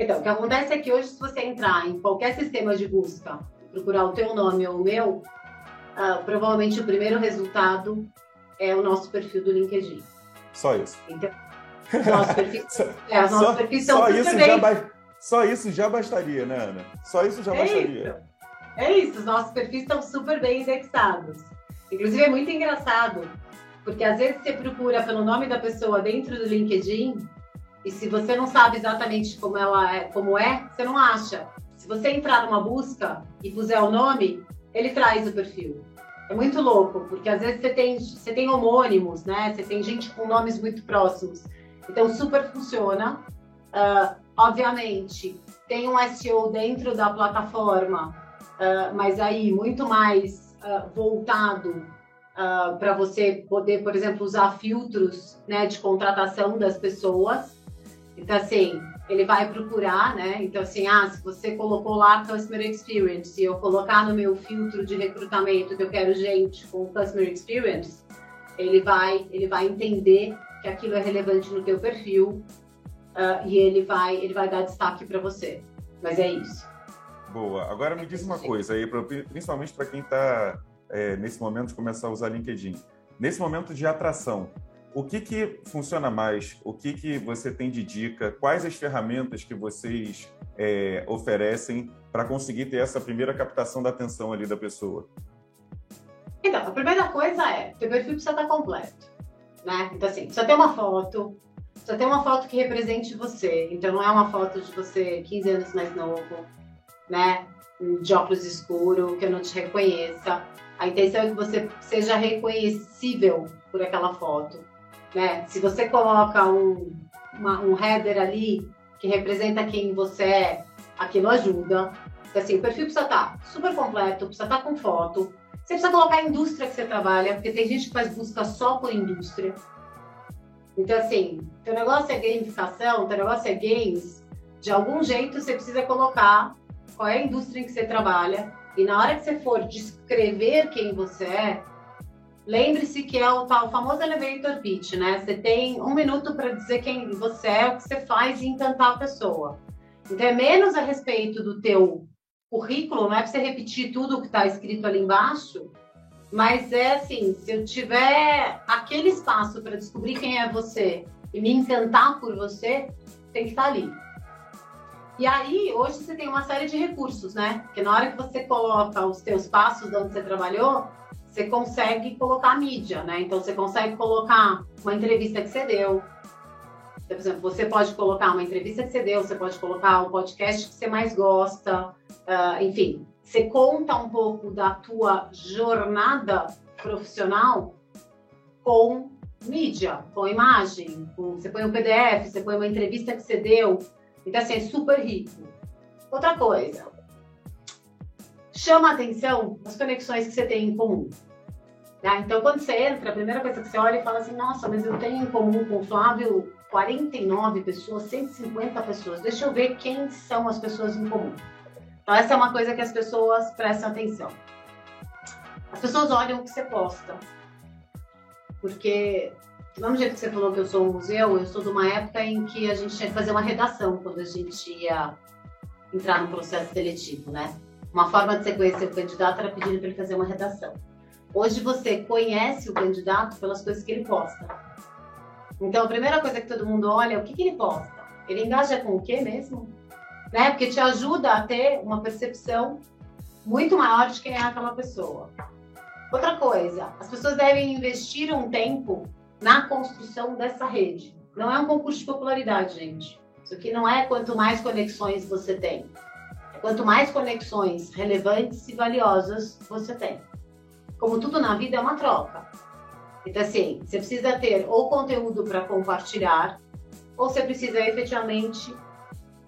Então, o que acontece é que hoje, se você entrar em qualquer sistema de busca, procurar o teu nome ou o meu, uh, provavelmente o primeiro resultado é o nosso perfil do LinkedIn. Só isso. Então, nosso perfil, é, os nossos só, perfis são só isso já ba... Só isso já bastaria, né, Ana? Só isso já é bastaria. Isso. É isso, os nossos perfis estão super bem indexados. Inclusive, é muito engraçado, porque às vezes você procura pelo nome da pessoa dentro do LinkedIn e se você não sabe exatamente como ela é, como é, você não acha. Se você entrar numa busca e puser o nome, ele traz o perfil. É muito louco, porque às vezes você tem, você tem homônimos, né? Você tem gente com nomes muito próximos. Então, super funciona. Uh, obviamente, tem um SEO dentro da plataforma, uh, mas aí muito mais uh, voltado uh, para você poder, por exemplo, usar filtros né, de contratação das pessoas. Então, assim, ele vai procurar, né? Então, assim, ah, se você colocou lá Customer Experience e eu colocar no meu filtro de recrutamento que eu quero gente com Customer Experience, ele vai, ele vai entender que aquilo é relevante no teu perfil uh, e ele vai, ele vai dar destaque para você. Mas é isso. Boa. Agora me diz uma coisa aí, principalmente para quem está é, nesse momento começar a usar LinkedIn. Nesse momento de atração, o que, que funciona mais? O que, que você tem de dica? Quais as ferramentas que vocês é, oferecem para conseguir ter essa primeira captação da atenção ali da pessoa? Então, a primeira coisa é, teu perfil precisa estar completo, né? Então, assim, precisa ter uma foto, precisa ter uma foto que represente você. Então, não é uma foto de você 15 anos mais novo, né? De óculos escuro, que eu não te reconheça. A intenção é que você seja reconhecível por aquela foto, né? Se você coloca um, uma, um header ali que representa quem você é, aquilo ajuda. Então, assim, o perfil precisa estar super completo, precisa estar com foto, você precisa colocar a indústria que você trabalha, porque tem gente que faz busca só por indústria. Então, assim, teu negócio é gamificação, teu negócio é games, de algum jeito você precisa colocar qual é a indústria em que você trabalha. E na hora que você for descrever quem você é, lembre-se que é o tal famoso elevator pitch, né? Você tem um minuto para dizer quem você é, o que você faz e encantar a pessoa. Então, é menos a respeito do teu currículo, não é para você repetir tudo o que está escrito ali embaixo, mas é assim, se eu tiver aquele espaço para descobrir quem é você e me encantar por você, tem que estar tá ali. E aí, hoje você tem uma série de recursos, né? Porque na hora que você coloca os teus passos de onde você trabalhou, você consegue colocar mídia, né? Então, você consegue colocar uma entrevista que você deu, por exemplo, você pode colocar uma entrevista que você deu, você pode colocar o podcast que você mais gosta, uh, enfim, você conta um pouco da tua jornada profissional com mídia, com imagem, com, você põe um PDF, você põe uma entrevista que você deu, então assim, é super rico. Outra coisa, chama a atenção as conexões que você tem em comum. Né? Então, quando você entra, a primeira coisa que você olha e fala assim, nossa, mas eu tenho em comum com o Flávio 49 pessoas, 150 pessoas. Deixa eu ver quem são as pessoas em comum. Então, essa é uma coisa que as pessoas prestam atenção. As pessoas olham o que você posta. Porque, do mesmo jeito que você falou que eu sou um museu, eu sou de uma época em que a gente tinha que fazer uma redação quando a gente ia entrar no processo seletivo, né? Uma forma de você conhecer o candidato era pedindo para ele fazer uma redação. Hoje você conhece o candidato pelas coisas que ele posta. Então, a primeira coisa que todo mundo olha é o que, que ele posta. Ele engaja com o quê mesmo? Né? Porque te ajuda a ter uma percepção muito maior de quem é aquela pessoa. Outra coisa, as pessoas devem investir um tempo na construção dessa rede. Não é um concurso de popularidade, gente. Isso aqui não é quanto mais conexões você tem. É quanto mais conexões relevantes e valiosas você tem. Como tudo na vida é uma troca. Então, assim, você precisa ter ou conteúdo para compartilhar, ou você precisa efetivamente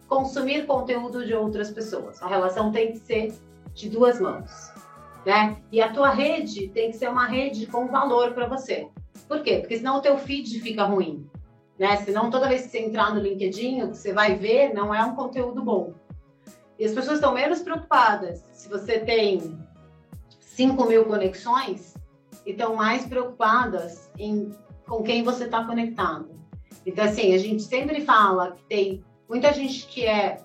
consumir conteúdo de outras pessoas. A relação tem que ser de duas mãos, né? E a tua rede tem que ser uma rede com valor para você. Por quê? Porque senão o teu feed fica ruim, né? Senão toda vez que você entrar no LinkedIn, o que você vai ver não é um conteúdo bom. E as pessoas estão menos preocupadas se você tem 5 mil conexões e estão mais preocupadas em com quem você está conectado. Então, assim, a gente sempre fala que tem muita gente que é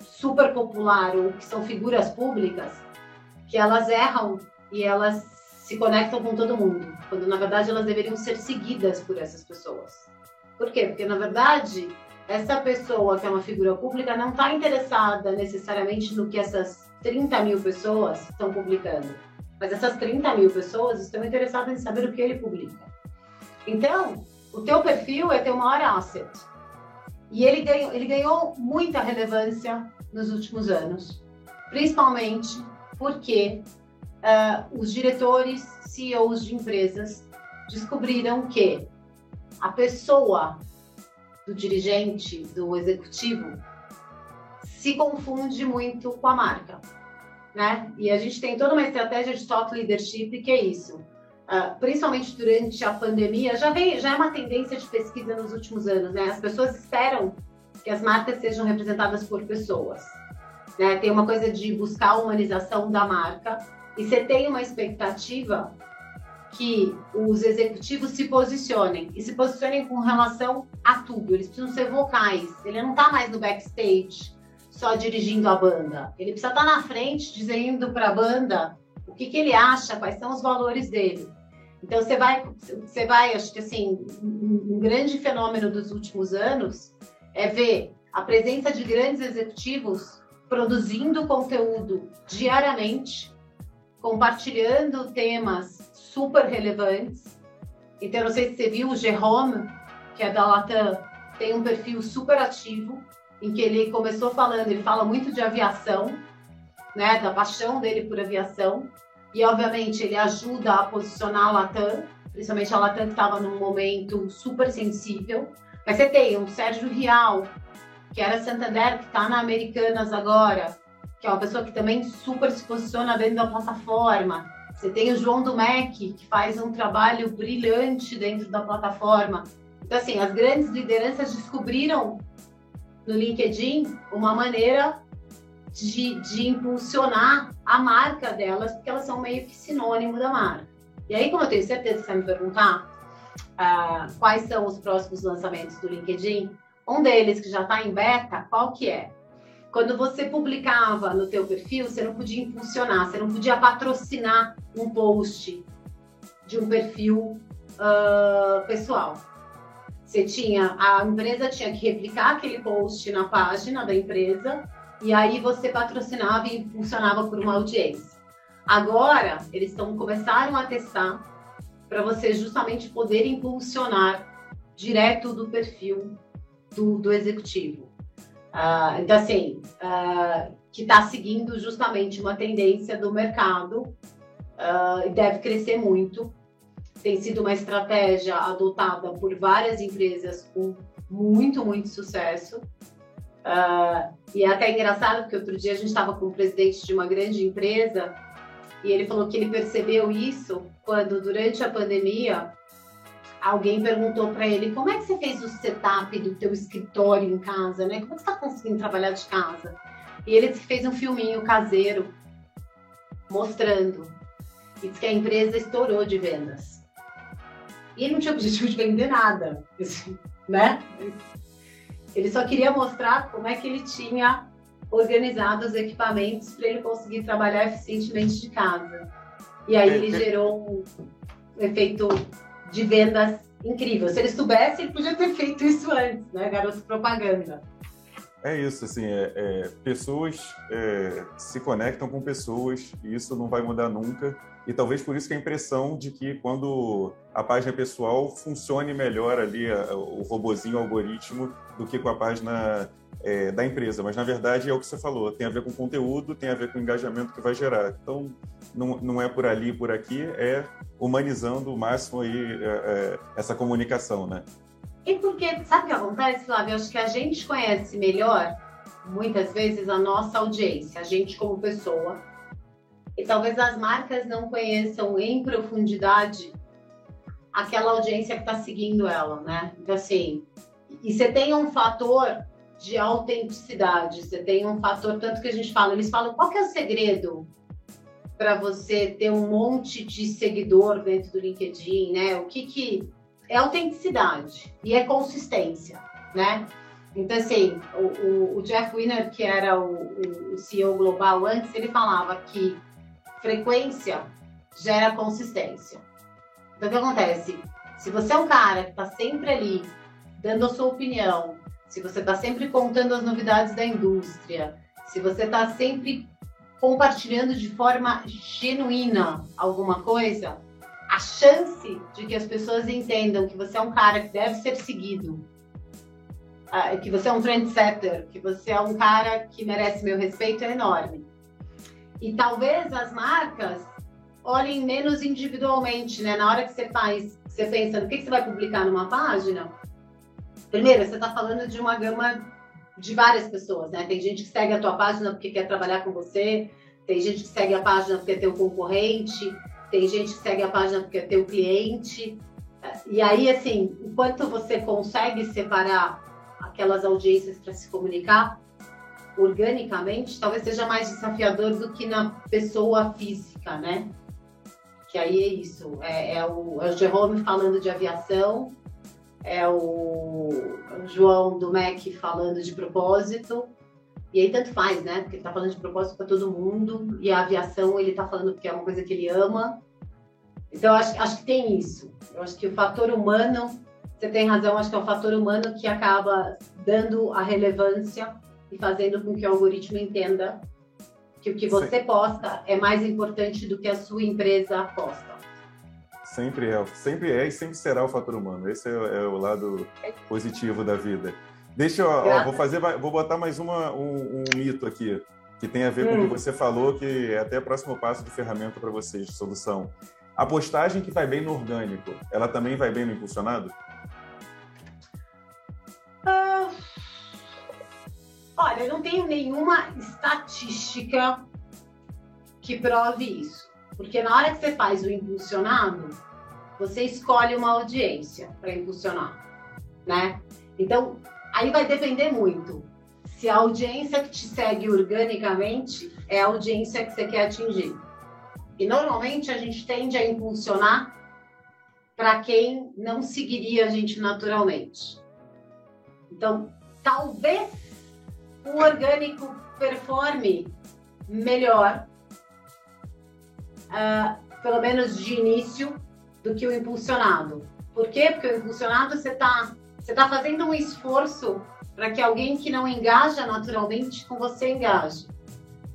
super popular ou que são figuras públicas, que elas erram e elas se conectam com todo mundo, quando na verdade elas deveriam ser seguidas por essas pessoas. Por quê? Porque na verdade essa pessoa que é uma figura pública não está interessada necessariamente no que essas 30 mil pessoas estão publicando mas essas 30 mil pessoas estão interessadas em saber o que ele publica. Então, o teu perfil é teu maior asset. E ele ganhou, ele ganhou muita relevância nos últimos anos, principalmente porque uh, os diretores, CEOs de empresas descobriram que a pessoa do dirigente, do executivo, se confunde muito com a marca né? E a gente tem toda uma estratégia de thought leadership que é isso. Uh, principalmente durante a pandemia, já, vem, já é uma tendência de pesquisa nos últimos anos, né? As pessoas esperam que as marcas sejam representadas por pessoas. Né? Tem uma coisa de buscar a humanização da marca e você tem uma expectativa que os executivos se posicionem e se posicionem com relação a tudo. Eles precisam ser vocais. Ele não está mais no backstage só dirigindo a banda. Ele precisa estar na frente dizendo para a banda o que, que ele acha, quais são os valores dele. Então você vai, você vai, acho que assim, um grande fenômeno dos últimos anos é ver a presença de grandes executivos produzindo conteúdo diariamente, compartilhando temas super relevantes. Então, não sei se você viu o Jerome, que é da Latam, tem um perfil super ativo, em que ele começou falando, ele fala muito de aviação, né, da paixão dele por aviação, e obviamente ele ajuda a posicionar a Latam, principalmente a Latam que estava num momento super sensível. Mas você tem o Sérgio Rial, que era Santander, que está na Americanas agora, que é uma pessoa que também super se posiciona dentro da plataforma. Você tem o João do MEC, que faz um trabalho brilhante dentro da plataforma. Então, assim, as grandes lideranças descobriram no LinkedIn uma maneira de, de impulsionar a marca delas, porque elas são meio que sinônimo da marca. E aí, como eu tenho certeza que você vai me perguntar uh, quais são os próximos lançamentos do LinkedIn, um deles que já está em beta, qual que é? Quando você publicava no teu perfil, você não podia impulsionar, você não podia patrocinar um post de um perfil uh, pessoal. Você tinha, a empresa tinha que replicar aquele post na página da empresa e aí você patrocinava e impulsionava por uma audiência. Agora, eles estão começaram a testar para você justamente poder impulsionar direto do perfil do, do executivo. Uh, então, assim, uh, que está seguindo justamente uma tendência do mercado uh, e deve crescer muito. Tem sido uma estratégia adotada por várias empresas com muito, muito sucesso. e é até engraçado, porque outro dia a gente estava com o presidente de uma grande empresa e ele falou que ele percebeu isso quando, durante a pandemia, alguém perguntou para ele como é que você fez o setup do teu escritório em casa, né? Como é que você está conseguindo trabalhar de casa? E ele fez um filminho caseiro mostrando. E disse que a empresa estourou de vendas. E ele não tinha objetivo de vender nada, né? Ele só queria mostrar como é que ele tinha organizado os equipamentos para ele conseguir trabalhar eficientemente de casa. E aí ele gerou um efeito de vendas incrível. Se ele soubesse, ele podia ter feito isso antes, né? Garoto propaganda. É isso, assim, é, é pessoas é, se conectam com pessoas e isso não vai mudar nunca. E talvez por isso que a impressão de que quando a página pessoal funcione melhor ali, o robozinho, o algoritmo, do que com a página é, da empresa. Mas, na verdade, é o que você falou, tem a ver com conteúdo, tem a ver com o engajamento que vai gerar. Então, não, não é por ali, por aqui, é humanizando o máximo aí é, é, essa comunicação, né? E porque, sabe o que acontece, Flávio? Eu acho que a gente conhece melhor, muitas vezes, a nossa audiência, a gente como pessoa. E talvez as marcas não conheçam em profundidade aquela audiência que está seguindo ela, né? Então, assim, e você tem um fator de autenticidade. Você tem um fator, tanto que a gente fala, eles falam, qual que é o segredo para você ter um monte de seguidor dentro do LinkedIn, né? O que que é autenticidade e é consistência, né? Então, assim, o, o, Jeff Winner, que era o, o, CEO global antes, ele falava que frequência gera consistência. Então, o que acontece? Se você é um cara que está sempre ali, dando a sua opinião, se você está sempre contando as novidades da indústria, se você está sempre compartilhando de forma genuína alguma coisa, a chance de que as pessoas entendam que você é um cara que deve ser seguido, ah, que você é um trendsetter, que você é um cara que merece meu respeito é enorme. E talvez as marcas olhem menos individualmente, né? Na hora que você faz, você pensa no que, você vai publicar numa página, Primeiro, você está falando de uma gama de várias pessoas, né? Tem gente que segue a tua página porque quer trabalhar com você, tem gente que segue a página porque é teu concorrente, tem gente que segue a página porque é teu cliente. E aí, assim, enquanto você consegue separar aquelas audiências para se comunicar organicamente, talvez seja mais desafiador do que na pessoa física, né? Que aí é isso, é, é o, é o Jerome falando de aviação, é o João do MEC falando de propósito. E aí tanto faz, né? Porque ele tá falando de propósito para todo mundo. E a aviação ele tá falando porque é uma coisa que ele ama. Então, acho, acho que tem isso. Eu acho que o fator humano, você tem razão, acho que é o fator humano que acaba dando a relevância e fazendo com que o algoritmo entenda que o que você Sim. posta é mais importante do que a sua empresa posta. Sempre é, sempre é e sempre será o fator humano. Esse é, é o lado positivo da vida. Deixa eu, ó, vou fazer, vou botar mais uma, um, um, mito aqui que tem a ver hum. com o que hum. você falou, que é até o próximo passo de ferramenta para vocês de solução. A postagem que vai bem no orgânico, ela também vai bem no impulsionado? Ah, olha, eu não tenho nenhuma estatística que prove isso. Porque na hora que você faz o impulsionado, você escolhe uma audiência para impulsionar, né? Então, aí vai depender muito. Se a audiência que te segue organicamente é a audiência que você quer atingir. E normalmente a gente tende a impulsionar para quem não seguiria a gente naturalmente. Então, talvez o orgânico performe melhor, uh, pelo menos de início, do que o impulsionado. Por quê? Porque o impulsionado você está você tá fazendo um esforço para que alguém que não engaja naturalmente com você engaje.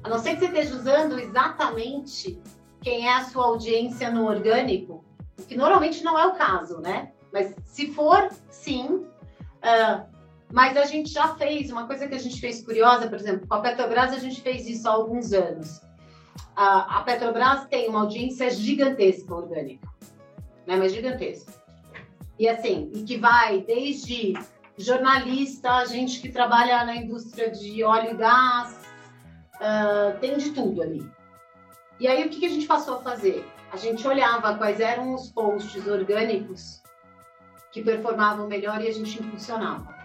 A não ser que você esteja usando exatamente quem é a sua audiência no orgânico, o que normalmente não é o caso, né? Mas se for, sim. Uh, mas a gente já fez, uma coisa que a gente fez curiosa, por exemplo, com a Petrobras, a gente fez isso há alguns anos. A Petrobras tem uma audiência gigantesca orgânica, né? Mas gigantesca. E assim, e que vai desde jornalista, gente que trabalha na indústria de óleo e gás, uh, tem de tudo ali. E aí, o que, que a gente passou a fazer? A gente olhava quais eram os posts orgânicos que performavam melhor e a gente impulsionava.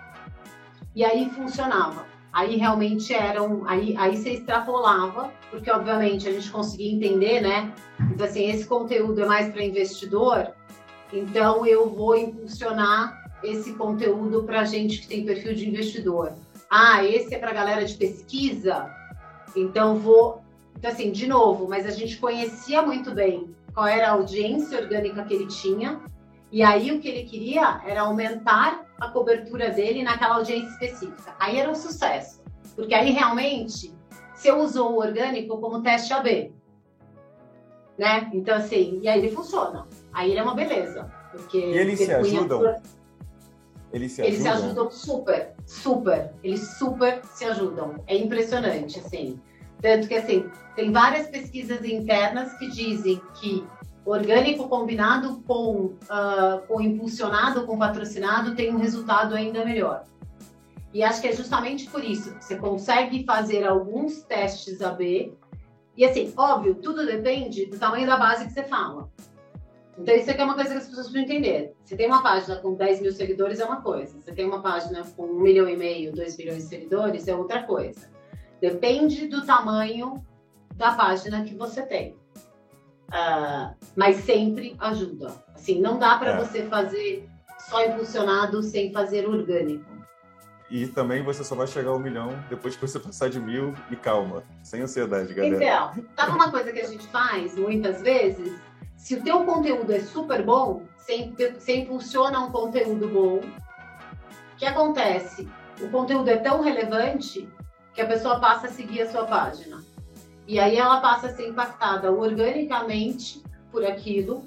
E aí funcionava. Aí realmente eram, aí, aí você extrapolava, porque obviamente a gente conseguia entender, né? Então, assim, esse conteúdo é mais para investidor, então eu vou impulsionar esse conteúdo para gente que tem perfil de investidor. Ah, esse é para galera de pesquisa, então vou então, assim, de novo, mas a gente conhecia muito bem qual era a audiência orgânica que ele tinha, e aí o que ele queria era aumentar a cobertura dele naquela audiência específica. Aí era um sucesso, porque aí realmente você usou o orgânico como teste AB. Né? Então, assim, e aí ele funciona. Aí ele é uma beleza. Porque e eles se ajudam? Eles se eles ajudam? Se ajudam super, super. Eles super se ajudam. É impressionante, assim. Tanto que, assim, tem várias pesquisas internas que dizem que orgânico combinado com, uh, com impulsionado, com patrocinado, tem um resultado ainda melhor. E acho que é justamente por isso que você consegue fazer alguns testes AB. E assim, óbvio, tudo depende do tamanho da base que você fala. Então, isso aqui é uma coisa que as pessoas precisam entender. Você tem uma página com 10 mil seguidores, é uma coisa. Você tem uma página com 1 milhão e meio, 2 milhões de seguidores, é outra coisa. Depende do tamanho da página que você tem. Uh, mas sempre ajuda. Assim, não dá para é. você fazer só impulsionado sem fazer orgânico. E também você só vai chegar a um milhão depois que você passar de mil e calma, sem ansiedade, galera. Então, sabe uma coisa que a gente faz muitas vezes? Se o teu conteúdo é super bom, você, você impulsiona um conteúdo bom, o que acontece? O conteúdo é tão relevante que a pessoa passa a seguir a sua página. E aí ela passa a ser impactada organicamente por aquilo.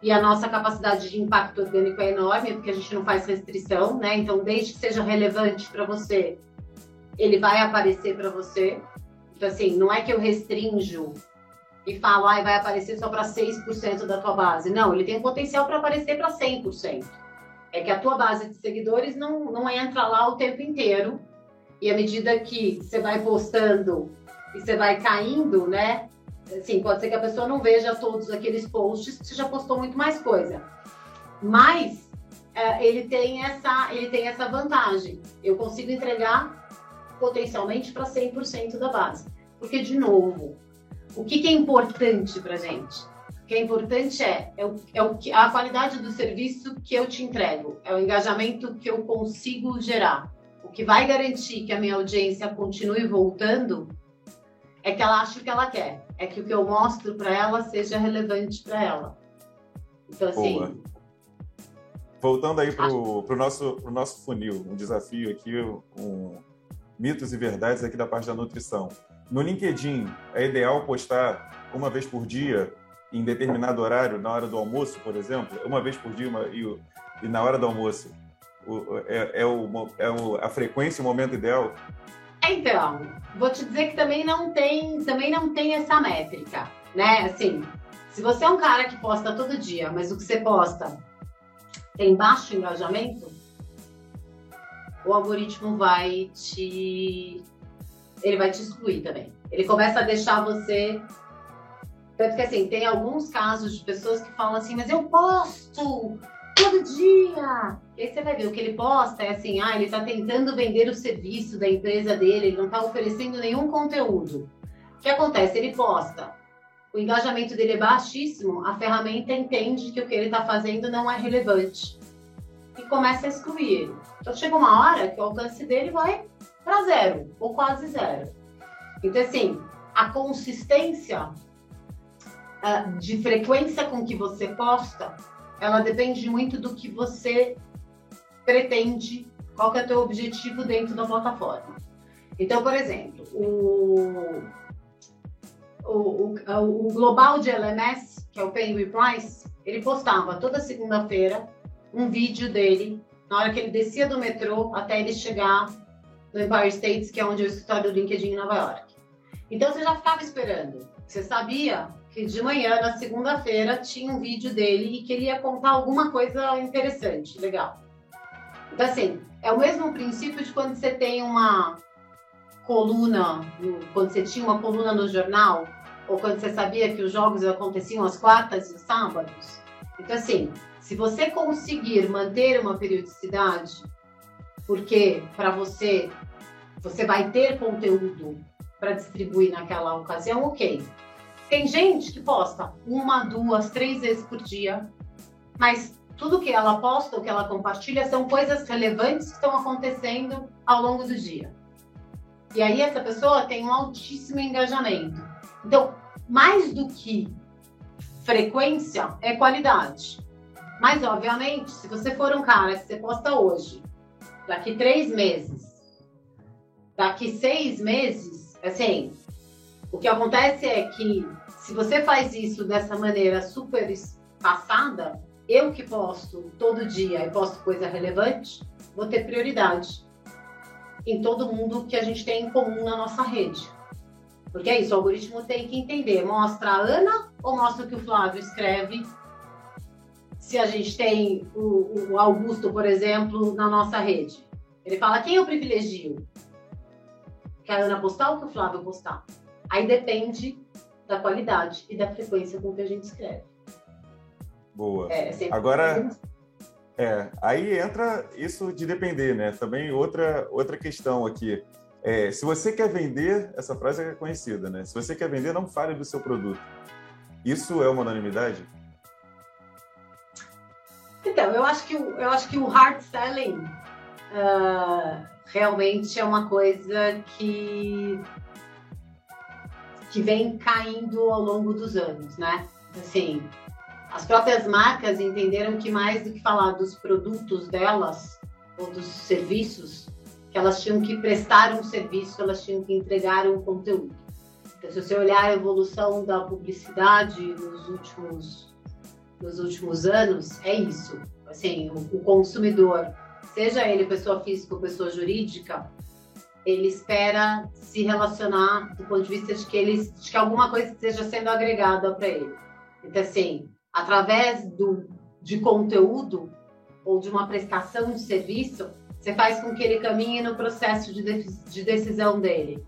E a nossa capacidade de impacto orgânico é enorme, porque a gente não faz restrição, né? Então, desde que seja relevante para você, ele vai aparecer para você. Então, assim, não é que eu restringo e falo, ah, vai aparecer só para 6% da tua base. Não, ele tem potencial para aparecer para 100%. É que a tua base de seguidores não, não entra lá o tempo inteiro e à medida que você vai postando e você vai caindo, né? Assim, pode ser que a pessoa não veja todos aqueles posts, você já postou muito mais coisa. Mas é, ele, tem essa, ele tem essa vantagem. Eu consigo entregar potencialmente para 100% da base. Porque, de novo, o que, que é importante para gente? O que é importante é, é, o, é o, a qualidade do serviço que eu te entrego, é o engajamento que eu consigo gerar que vai garantir que a minha audiência continue voltando é que ela acha o que ela quer, é que o que eu mostro para ela seja relevante para ela. Então, assim. Boa. Voltando aí para o nosso, pro nosso funil, um desafio aqui, um mitos e verdades aqui da parte da nutrição. No LinkedIn, é ideal postar uma vez por dia, em determinado horário, na hora do almoço, por exemplo? Uma vez por dia uma, e, e, na hora do almoço? O, é, é, o, é o, a frequência o momento ideal? Então, vou te dizer que também não tem, também não tem essa métrica, né? Assim, se você é um cara que posta todo dia, mas o que você posta tem baixo engajamento, o algoritmo vai te ele vai te excluir também. Ele começa a deixar você tanto que assim, tem alguns casos de pessoas que falam assim, mas eu posto todo dia. E aí você vai ver, o que ele posta é assim, ah, ele está tentando vender o serviço da empresa dele, ele não está oferecendo nenhum conteúdo. O que acontece? Ele posta, o engajamento dele é baixíssimo, a ferramenta entende que o que ele está fazendo não é relevante e começa a excluir ele. Então chega uma hora que o alcance dele vai para zero, ou quase zero. Então, assim, a consistência uh, de frequência com que você posta ela depende muito do que você pretende, qual que é o teu objetivo dentro da plataforma. Então, por exemplo, o, o, o, o global de LMS, que é o with Price, ele postava toda segunda-feira um vídeo dele na hora que ele descia do metrô até ele chegar no Empire States, que é onde é o escritório do LinkedIn em Nova York. Então você já ficava esperando. Você sabia que de manhã, na segunda-feira, tinha um vídeo dele e que ele ia contar alguma coisa interessante, legal. Então, assim, é o mesmo princípio de quando você tem uma coluna, quando você tinha uma coluna no jornal, ou quando você sabia que os jogos aconteciam às quartas e sábados. Então, assim, se você conseguir manter uma periodicidade, porque para você, você vai ter conteúdo para distribuir naquela ocasião, ok. Tem gente que posta uma, duas, três vezes por dia, mas tudo que ela posta, o que ela compartilha, são coisas relevantes que estão acontecendo ao longo do dia. E aí essa pessoa tem um altíssimo engajamento. Então, mais do que frequência, é qualidade. Mas, obviamente, se você for um cara que você posta hoje, daqui três meses, daqui seis meses, assim, o que acontece é que se você faz isso dessa maneira super passada, eu que posto todo dia e posto coisa relevante, vou ter prioridade em todo mundo que a gente tem em comum na nossa rede. Porque é isso, o algoritmo tem que entender, mostra a Ana ou mostra o que o Flávio escreve. Se a gente tem o, o Augusto, por exemplo, na nossa rede. Ele fala quem eu privilegio? Que a Ana postar ou que o Flávio postar? Aí depende da qualidade e da frequência com que a gente escreve. Boa. É, Agora, é, aí entra isso de depender, né? Também outra, outra questão aqui. É, se você quer vender, essa frase é conhecida, né? Se você quer vender, não fale do seu produto. Isso é uma unanimidade? Então, eu acho que, eu acho que o hard selling uh, realmente é uma coisa que que vem caindo ao longo dos anos, né? Assim, as próprias marcas entenderam que mais do que falar dos produtos delas ou dos serviços, que elas tinham que prestar um serviço, elas tinham que entregar um conteúdo. Então, se você olhar a evolução da publicidade nos últimos nos últimos anos, é isso. Assim, o, o consumidor, seja ele pessoa física ou pessoa jurídica, ele espera se relacionar do ponto de vista de que, ele, de que alguma coisa esteja sendo agregada para ele. Então, assim, através do, de conteúdo ou de uma prestação de serviço, você faz com que ele caminhe no processo de, de, de decisão dele.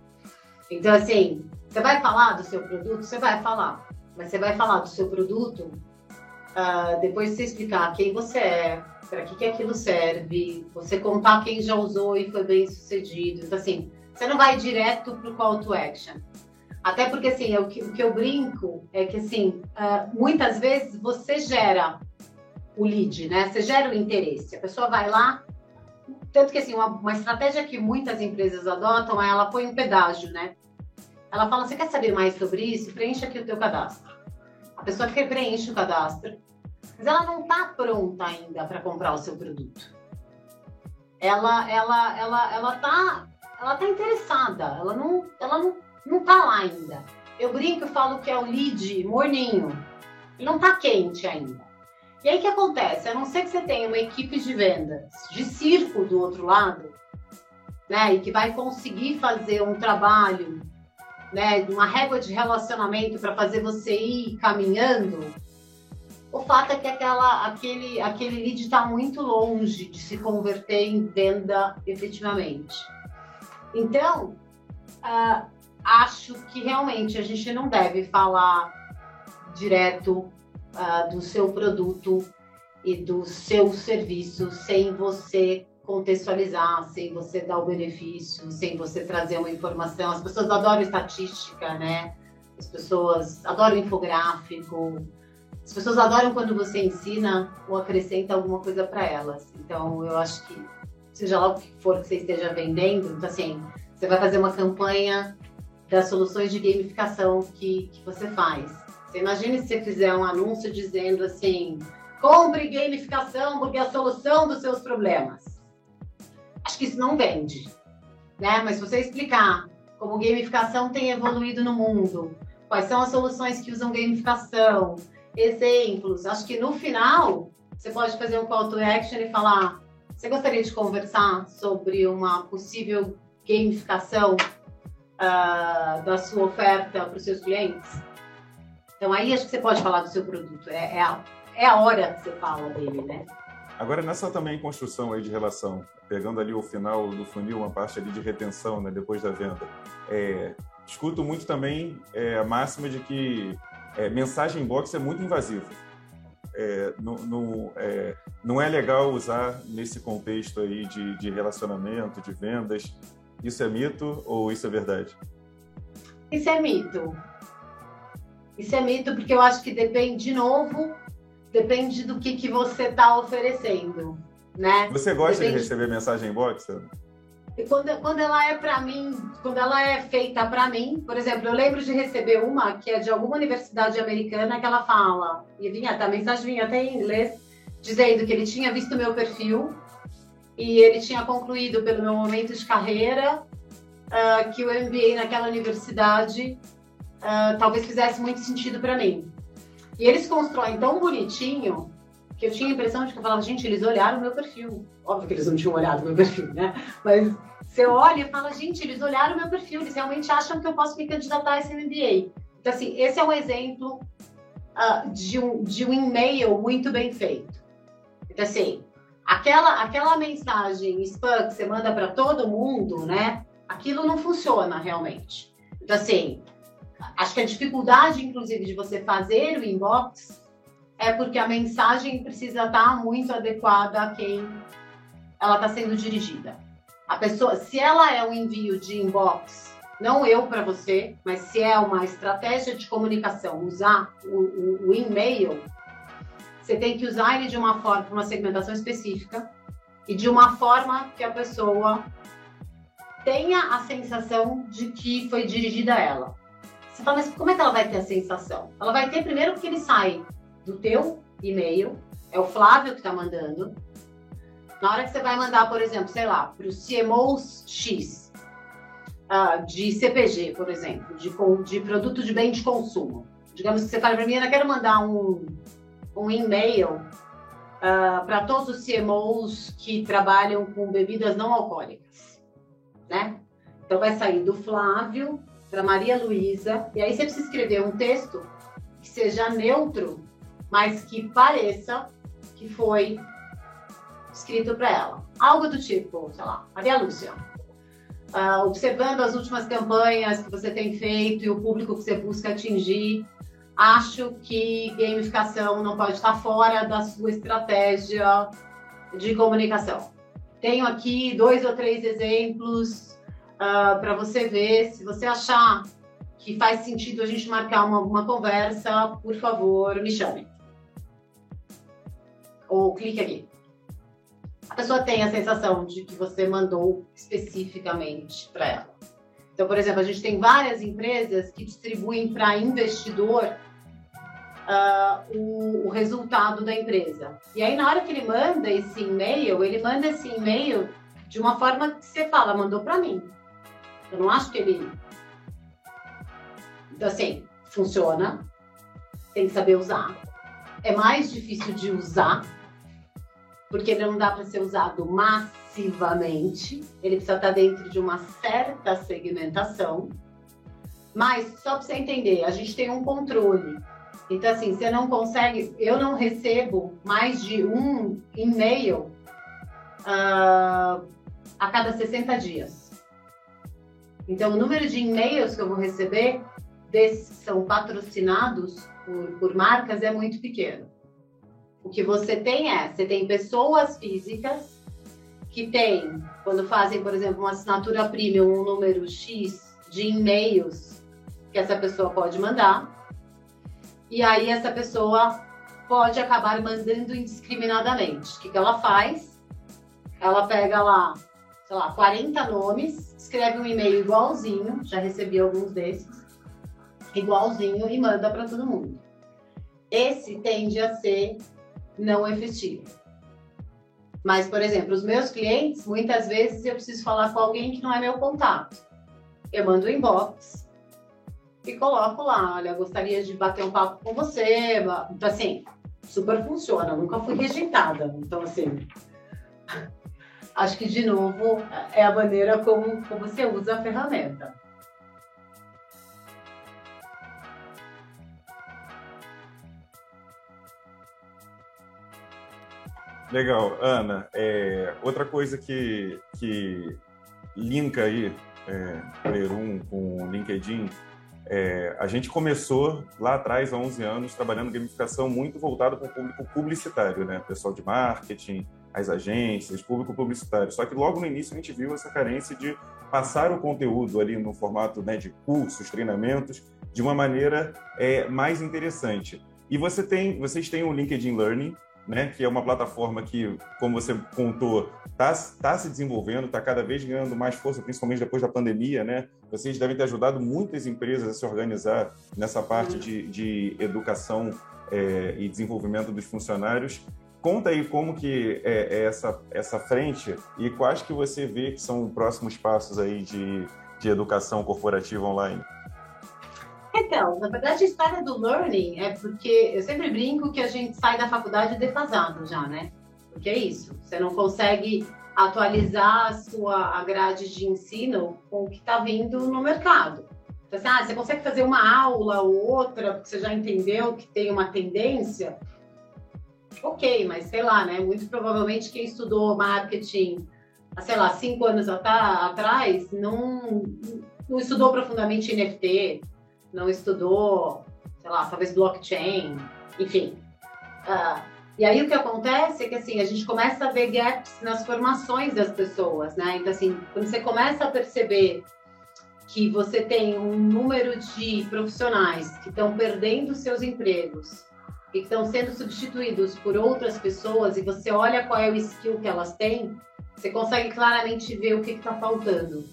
Então, assim, você vai falar do seu produto? Você vai falar. Mas você vai falar do seu produto uh, depois de você explicar quem você é, para que, que aquilo serve, você contar quem já usou e foi bem sucedido. Então, assim, você não vai direto para o call to action. Até porque, assim, o que, o que eu brinco é que, assim, uh, muitas vezes você gera o lead, né? Você gera o interesse. A pessoa vai lá, tanto que, assim, uma, uma estratégia que muitas empresas adotam é ela põe um pedágio, né? Ela fala, você quer saber mais sobre isso? Preencha aqui o teu cadastro. A pessoa que preenche o cadastro, mas ela não está pronta ainda para comprar o seu produto. Ela, ela, ela, ela tá, ela tá interessada. Ela não, ela não, não tá lá ainda. Eu brinco e falo que é o lead morninho. Ele não tá quente ainda. E aí o que acontece? A não ser que você tenha uma equipe de vendas de circo do outro lado, né, e que vai conseguir fazer um trabalho, né, uma régua de relacionamento para fazer você ir caminhando, o fato é que aquela, aquele, aquele lead está muito longe de se converter em venda efetivamente. Então, uh, acho que realmente a gente não deve falar direto uh, do seu produto e do seu serviço sem você contextualizar, sem você dar o benefício, sem você trazer uma informação. As pessoas adoram estatística, né? As pessoas adoram infográfico. As pessoas adoram quando você ensina ou acrescenta alguma coisa para elas. Então, eu acho que, seja lá o que for que você esteja vendendo, então, assim, você vai fazer uma campanha das soluções de gamificação que, que você faz. Você imagine se você fizer um anúncio dizendo assim: compre gamificação porque é a solução dos seus problemas. Acho que isso não vende, né? Mas se você explicar como gamificação tem evoluído no mundo, quais são as soluções que usam gamificação, exemplos, acho que no final você pode fazer um call to action e falar: você gostaria de conversar sobre uma possível gamificação uh, da sua oferta para os seus clientes? Então aí acho que você pode falar do seu produto. É, é, a, é a hora que você fala dele, né? Agora, nessa também construção aí de relação, pegando ali o final do funil, uma parte ali de retenção, né, depois da venda, é, escuto muito também é, a máxima de que é, mensagem inbox é muito invasiva. É, não, não, é, não é legal usar nesse contexto aí de, de relacionamento, de vendas. Isso é mito ou isso é verdade? Isso é mito. Isso é mito porque eu acho que depende, de novo, depende do que, que você está oferecendo, né? Você gosta depende... de receber mensagem inbox? Quando, quando ela é para mim, quando ela é feita para mim, por exemplo, eu lembro de receber uma que é de alguma universidade americana que ela fala, e vinha, tá, a mensagem vinha até em inglês, dizendo que ele tinha visto meu perfil e ele tinha concluído pelo meu momento de carreira uh, que o MBA naquela universidade uh, talvez fizesse muito sentido para mim. E eles constroem tão bonitinho que eu tinha a impressão de que eu falava, gente, eles olharam o meu perfil. Óbvio que eles não tinham olhado o meu perfil, né? Mas você olha e fala, gente, eles olharam o meu perfil, eles realmente acham que eu posso me candidatar a esse MBA. Então, assim, esse é um exemplo uh, de, um, de um e-mail muito bem feito. Então, assim, aquela, aquela mensagem spam que você manda para todo mundo, né? Aquilo não funciona realmente. Então, assim, acho que a dificuldade, inclusive, de você fazer o inbox é porque a mensagem precisa estar muito adequada a quem ela está sendo dirigida. A pessoa, se ela é um envio de inbox, não eu para você, mas se é uma estratégia de comunicação, usar o, o, o e-mail, você tem que usar ele de uma forma, uma segmentação específica e de uma forma que a pessoa tenha a sensação de que foi dirigida a ela. Você fala, mas como é que ela vai ter a sensação? Ela vai ter primeiro porque ele sai do teu e-mail, é o Flávio que está mandando. Na hora que você vai mandar, por exemplo, sei lá, para o CMOs X, uh, de CPG, por exemplo, de, de produto de bem de consumo. Digamos que você fala para mim, eu quero mandar um, um e-mail uh, para todos os CMOs que trabalham com bebidas não alcoólicas, né? Então vai sair do Flávio para Maria Luísa, e aí você precisa escrever um texto que seja neutro, mas que pareça que foi escrito para ela. Algo do tipo, sei lá, Maria Lúcia. Uh, observando as últimas campanhas que você tem feito e o público que você busca atingir, acho que gamificação não pode estar fora da sua estratégia de comunicação. Tenho aqui dois ou três exemplos uh, ah, para você ver. Se você achar que faz sentido a gente marcar uma, uma conversa, por favor, me chame. Ou clique aqui. A pessoa tem a sensação de que você mandou especificamente para ela. Então, por exemplo, a gente tem várias empresas que distribuem para investidor uh, o, o, resultado da empresa. E aí, na hora que ele manda esse e-mail, ele manda esse e-mail de uma forma que você fala, mandou para mim. Eu não acho que ele. Então, assim, funciona, tem que saber usar. É mais difícil de usar, porque ele não dá para ser usado massivamente, ele precisa estar dentro de uma certa segmentação. Mas, só para você entender, a gente tem um controle então, assim, você não consegue, eu não recebo mais de um e-mail uh, a cada 60 dias. Então, o número de e-mails que eu vou receber, desses que são patrocinados por, por marcas, é muito pequeno. O que você tem é, você tem pessoas físicas que têm, quando fazem, por exemplo, uma assinatura premium, um número X de e-mails que essa pessoa pode mandar e aí essa pessoa pode acabar mandando indiscriminadamente. O que, que ela faz? Ela pega lá, sei lá, 40 nomes, escreve um e-mail igualzinho, já recebi alguns desses, igualzinho e manda para todo mundo. Esse tende a ser não efetivo. Mas, por exemplo, os meus clientes, muitas vezes eu preciso falar com alguém que não é meu contato. Eu mando um inbox, e coloco lá, olha, gostaria de bater um papo com você. Então, assim, super funciona, nunca fui rejeitada. Então, assim, acho que, de novo, é a maneira como, como você usa a ferramenta. Legal, Ana. É, outra coisa que, que linka aí é, com o LinkedIn é, a gente começou lá atrás, há 11 anos, trabalhando gamificação muito voltado para o público publicitário, né? Pessoal de marketing, as agências, público publicitário. Só que logo no início a gente viu essa carência de passar o conteúdo ali no formato né, de cursos, treinamentos, de uma maneira é, mais interessante. E você tem, vocês têm o LinkedIn Learning, né, que é uma plataforma que, como você contou, está tá se desenvolvendo, está cada vez ganhando mais força, principalmente depois da pandemia. Né? Vocês devem ter ajudado muitas empresas a se organizar nessa parte de, de educação é, e desenvolvimento dos funcionários. Conta aí como que é, é essa, essa frente e quais que você vê que são os próximos passos aí de, de educação corporativa online. Então, na verdade, a história do learning é porque eu sempre brinco que a gente sai da faculdade defasado já, né? Porque é isso, você não consegue atualizar a sua a grade de ensino com o que está vindo no mercado. Então, assim, ah, você consegue fazer uma aula ou outra, porque você já entendeu que tem uma tendência? Ok, mas sei lá, né? Muito provavelmente quem estudou marketing, sei lá, cinco anos atrás, não, não estudou profundamente NFT, não estudou, sei lá, talvez blockchain, enfim. Uh, e aí o que acontece é que assim, a gente começa a ver gaps nas formações das pessoas, né? Então assim, quando você começa a perceber que você tem um número de profissionais que estão perdendo seus empregos e que estão sendo substituídos por outras pessoas e você olha qual é o skill que elas têm, você consegue claramente ver o que está faltando.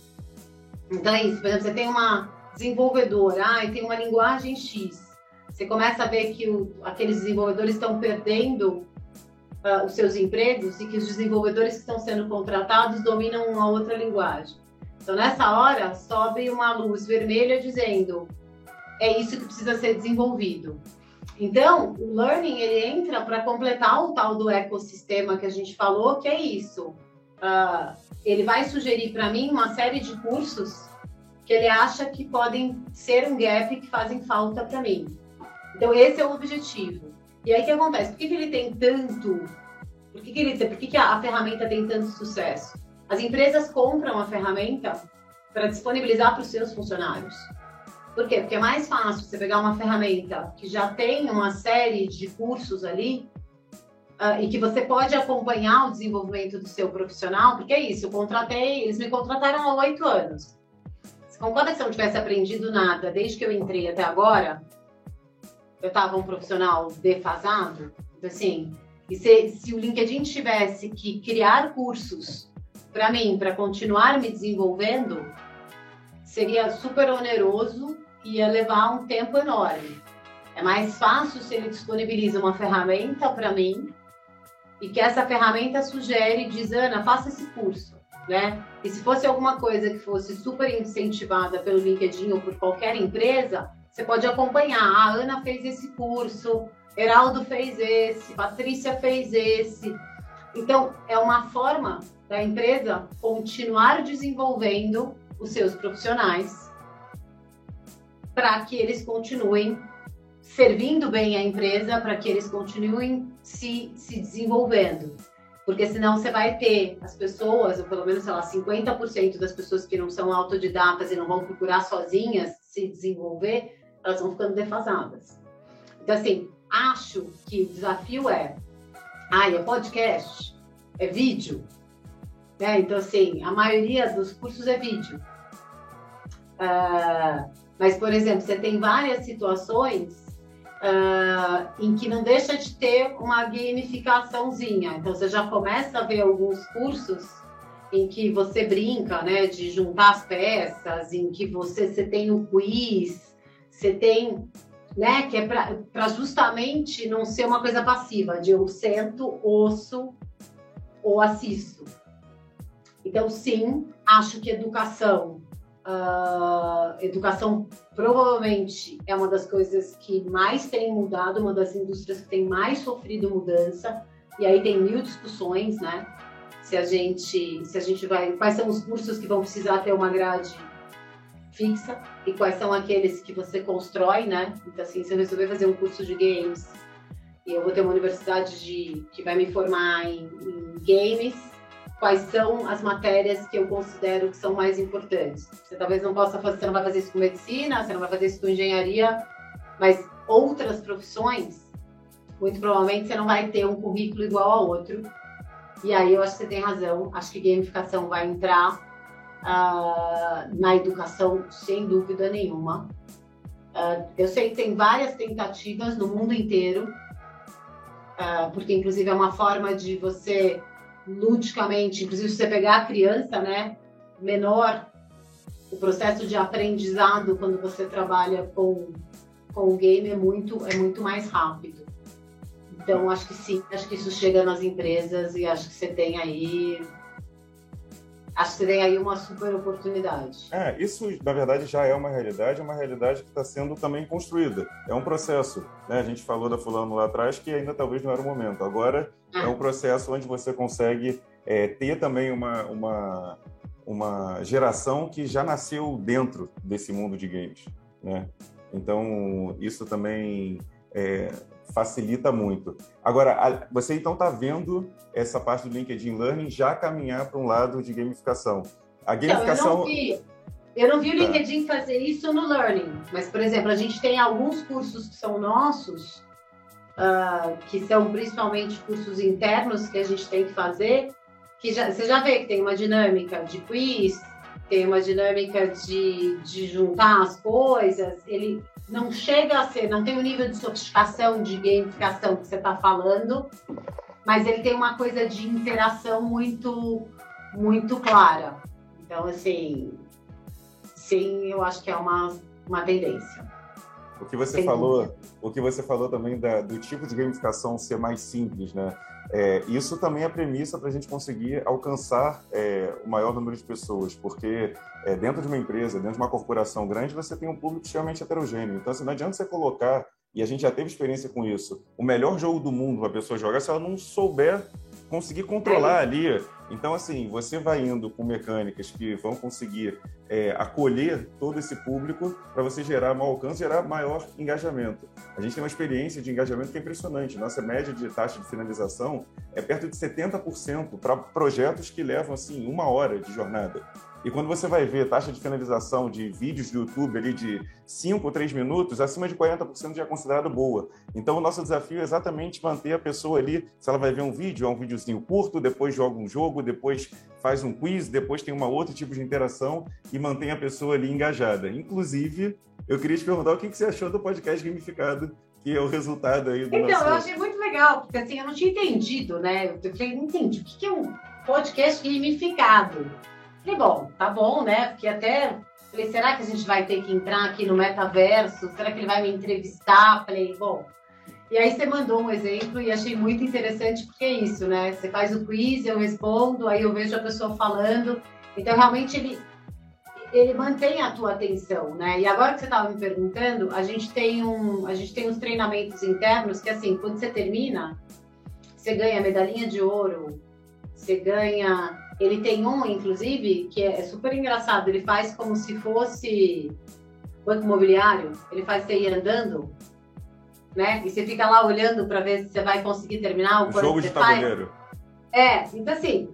Então é isso, por exemplo, você tem uma desenvolvedor, ah, tem uma linguagem X. Você começa a ver que o, aqueles desenvolvedores estão perdendo uh, os seus empregos e que os desenvolvedores que estão sendo contratados dominam uma outra linguagem. Então, nessa hora, sobe uma luz vermelha dizendo é isso que precisa ser desenvolvido. Então, o learning ele entra para completar o tal do ecossistema que a gente falou, que é isso. Uh, ele vai sugerir para mim uma série de cursos que ele acha que podem ser um gap que fazem falta para mim. Então, esse é o objetivo. E aí, o que acontece? Por que, que ele tem tanto... Por que, que, ele, por que, que a, a ferramenta tem tanto sucesso? As empresas compram a ferramenta para disponibilizar para os seus funcionários. Por quê? Porque é mais fácil você pegar uma ferramenta que já tem uma série de cursos ali uh, e que você pode acompanhar o desenvolvimento do seu profissional, porque é isso, eu contratei, eles me contrataram há oito anos. Concorda que se eu não tivesse aprendido nada desde que eu entrei até agora, eu estava um profissional defasado? Então, assim, e se, se o LinkedIn tivesse que criar cursos para mim, para continuar me desenvolvendo, seria super oneroso e ia levar um tempo enorme. É mais fácil se ele disponibiliza uma ferramenta para mim e que essa ferramenta sugere, diz, Ana, faça esse curso, né? E se fosse alguma coisa que fosse super incentivada pelo LinkedIn ou por qualquer empresa, você pode acompanhar. A Ana fez esse curso, Heraldo fez esse, Patrícia fez esse. Então, é uma forma da empresa continuar desenvolvendo os seus profissionais para que eles continuem servindo bem a empresa, para que eles continuem se, se desenvolvendo. Porque senão você vai ter as pessoas, ou pelo menos, sei lá, 50% das pessoas que não são autodidatas e não vão procurar sozinhas se desenvolver, elas vão ficando defasadas. Então, assim, acho que o desafio é, ah, é podcast, é vídeo, né? Então, assim, a maioria dos cursos é vídeo. Uh, mas, por exemplo, você tem várias situações uh, em que não deixa de ter uma gamificaçãozinha. Então, você já começa a ver alguns cursos em que você brinca, né, de juntar as peças, em que você, você tem o quiz, você tem, né, que é para justamente não ser uma coisa passiva, de eu sento, ouço ou assisto. Então, sim, acho que educação Uh, educação provavelmente é uma das coisas que mais tem mudado, uma das indústrias que tem mais sofrido mudança. E aí tem mil discussões, né? Se a gente, se a gente vai, quais são os cursos que vão precisar ter uma grade fixa e quais são aqueles que você constrói, né? Então assim, se eu resolver fazer um curso de games e eu vou ter uma universidade de, que vai me formar em, em games, quais são as matérias que eu considero que são mais importantes. Você talvez não possa fazer, você não vai fazer isso com medicina, você não vai fazer isso com engenharia, mas outras profissões, muito provavelmente você não vai ter um currículo igual a outro. E aí eu acho que você tem razão, acho que gamificação vai entrar uh, na educação sem dúvida nenhuma. Uh, eu sei que tem várias tentativas no mundo inteiro, uh, porque inclusive é uma forma de você ludicamente, inclusive se você pegar a criança, né, menor, o processo de aprendizado quando você trabalha com, com o game é muito, é muito mais rápido. Então, acho que sim, acho que isso chega nas empresas e acho que você tem aí acho que tem aí uma super oportunidade. É, isso na verdade já é uma realidade, é uma realidade que está sendo também construída. É um processo. Né? A gente falou da fulano lá atrás que ainda talvez não era o momento. Agora é, é um processo onde você consegue é, ter também uma, uma, uma geração que já nasceu dentro desse mundo de games. Né? Então, isso também é, facilita muito. Agora, você então está vendo essa parte do LinkedIn Learning já caminhar para um lado de gamificação. A gamificação. Não, eu, não vi, eu não vi o tá. LinkedIn fazer isso no Learning, mas, por exemplo, a gente tem alguns cursos que são nossos, uh, que são principalmente cursos internos que a gente tem que fazer, que já, você já vê que tem uma dinâmica de quiz, tem uma dinâmica de, de juntar as coisas, ele não chega a ser, não tem o nível de sofisticação, de gamificação que você está falando, mas ele tem uma coisa de interação muito, muito clara. Então, assim, sim, eu acho que é uma, uma tendência. O que você falou, o que você falou também da, do tipo de gamificação ser mais simples, né? É, isso também é premissa para a gente conseguir alcançar é, o maior número de pessoas, porque é, dentro de uma empresa, dentro de uma corporação grande, você tem um público extremamente heterogêneo. Então, assim, não adianta você colocar, e a gente já teve experiência com isso, o melhor jogo do mundo para a pessoa jogar se ela não souber conseguir controlar é ali. Então, assim, você vai indo com mecânicas que vão conseguir é, acolher todo esse público para você gerar maior alcance, gerar maior engajamento. A gente tem uma experiência de engajamento que é impressionante. Nossa média de taxa de finalização é perto de 70% para projetos que levam, assim, uma hora de jornada. E quando você vai ver taxa de finalização de vídeos do YouTube ali de 5 ou 3 minutos, acima de 40% já é considerado boa. Então, o nosso desafio é exatamente manter a pessoa ali, se ela vai ver um vídeo, é um videozinho curto, depois joga um jogo, depois faz um quiz, depois tem uma outro tipo de interação e mantém a pessoa ali engajada. Inclusive, eu queria te perguntar o que você achou do podcast gamificado, que é o resultado aí do Então, nosso... eu achei muito legal, porque assim, eu não tinha entendido, né? Eu falei, não entendi, o que é um podcast gamificado? Falei, bom, tá bom, né? Porque até Falei, será que a gente vai ter que entrar aqui no metaverso? Será que ele vai me entrevistar? Falei, bom. E aí você mandou um exemplo e achei muito interessante porque é isso, né? Você faz o quiz, eu respondo, aí eu vejo a pessoa falando. Então realmente ele ele mantém a tua atenção, né? E agora que você estava me perguntando, a gente tem um, a gente tem uns treinamentos internos que assim, quando você termina, você ganha medalhinha de ouro, você ganha ele tem um, inclusive, que é super engraçado. Ele faz como se fosse banco imobiliário. Ele faz você ir andando, né? E você fica lá olhando para ver se você vai conseguir terminar o Jogo de tabuleiro. É, então assim,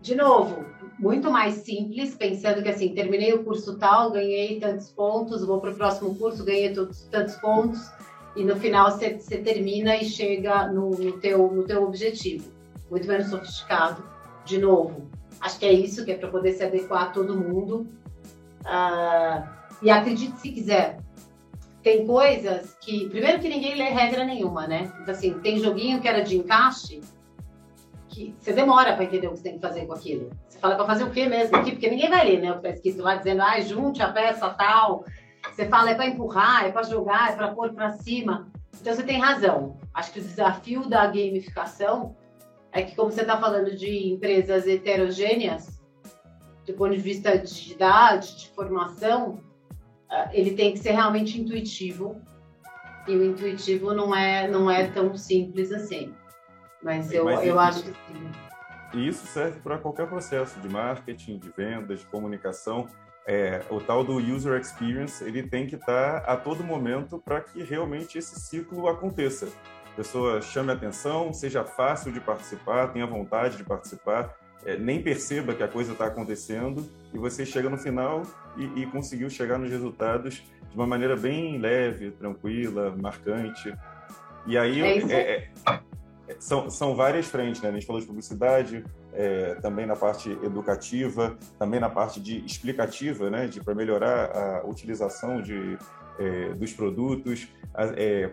de novo, muito mais simples, pensando que assim, terminei o curso tal, ganhei tantos pontos, vou para o próximo curso, ganhei tantos, tantos pontos, e no final você, você termina e chega no, no, teu, no teu objetivo. Muito menos sofisticado, de novo, Acho que é isso que é para poder se adequar a todo mundo. Uh, e acredite se quiser. Tem coisas que. Primeiro que ninguém lê regra nenhuma, né? Então, assim, tem joguinho que era de encaixe que você demora para entender o que você tem que fazer com aquilo. Você fala para fazer o quê mesmo aqui? Porque ninguém vai ler, né? O que está lá dizendo, ah, junte a peça tal. Você fala, é para empurrar, é para jogar, é para pôr para cima. Então você tem razão. Acho que o desafio da gamificação é que, como você está falando de empresas heterogêneas, do ponto de vista de idade, de formação, ah, ele tem que ser realmente intuitivo. E o intuitivo não é, não é tão simples assim. Mas eu, Mas eu acho que sim. E isso serve para qualquer processo de marketing, de vendas, de comunicação. É, o tal do user experience, ele tem que estar tá a todo momento para que realmente esse ciclo aconteça pessoa chame atenção, seja fácil de participar, tenha vontade de participar, é, nem perceba que a coisa está acontecendo e você chega no final e, e, conseguiu chegar nos resultados de uma maneira bem leve, tranquila, marcante. E aí é é, é, são, são várias frentes, né? A gente falou de publicidade, é, também na parte educativa, também na parte de explicativa, né? De para melhorar a utilização de, é, dos produtos, é,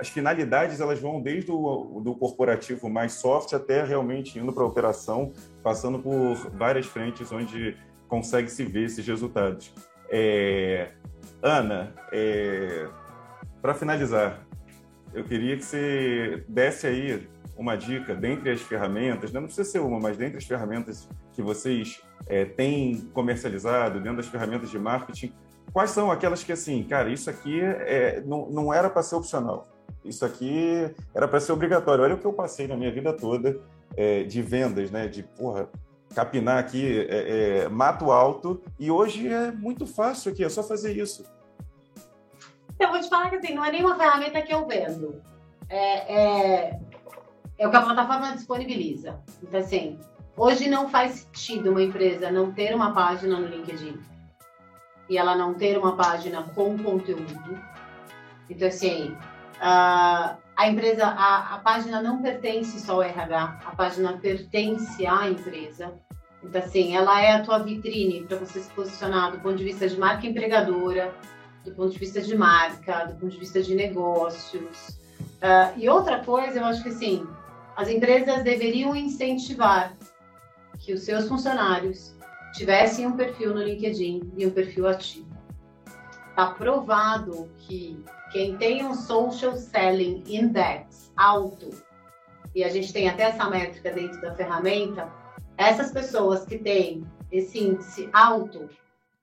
as finalidades elas vão desde o do corporativo mais soft até realmente indo para a operação, passando por várias frentes onde consegue se ver esses resultados. É... Ana, é... para finalizar, eu queria que você desse aí uma dica dentre as ferramentas, né? não precisa ser uma, mas dentre as ferramentas que vocês é, têm comercializado, dentro das ferramentas de marketing, quais são aquelas que, assim, cara, isso aqui é, não, não era para ser opcional isso aqui era para ser obrigatório. Olha o que eu passei na minha vida toda é, de vendas, né? De, porra, capinar aqui é, é, mato alto. E hoje é muito fácil aqui, é só fazer isso. Eu vou te falar que assim, não é nenhuma ferramenta que eu vendo. É, é, é o que a plataforma disponibiliza. Então, assim, hoje não faz sentido uma empresa não ter uma página no LinkedIn e ela não ter uma página com conteúdo. Então, assim, Uh, a empresa, a, a, página não pertence só ao RH, a página pertence à empresa. Então, assim, ela é a tua vitrine para você se posicionar do ponto de vista de marca empregadora, do ponto de vista de marca, do ponto de vista de negócios. Uh, e outra coisa, eu acho que, assim, as empresas deveriam incentivar que os seus funcionários tivessem um perfil no LinkedIn e um perfil ativo. Está provado que quem tem um Social Selling Index alto, e a gente tem até essa métrica dentro da ferramenta, essas pessoas que têm esse índice alto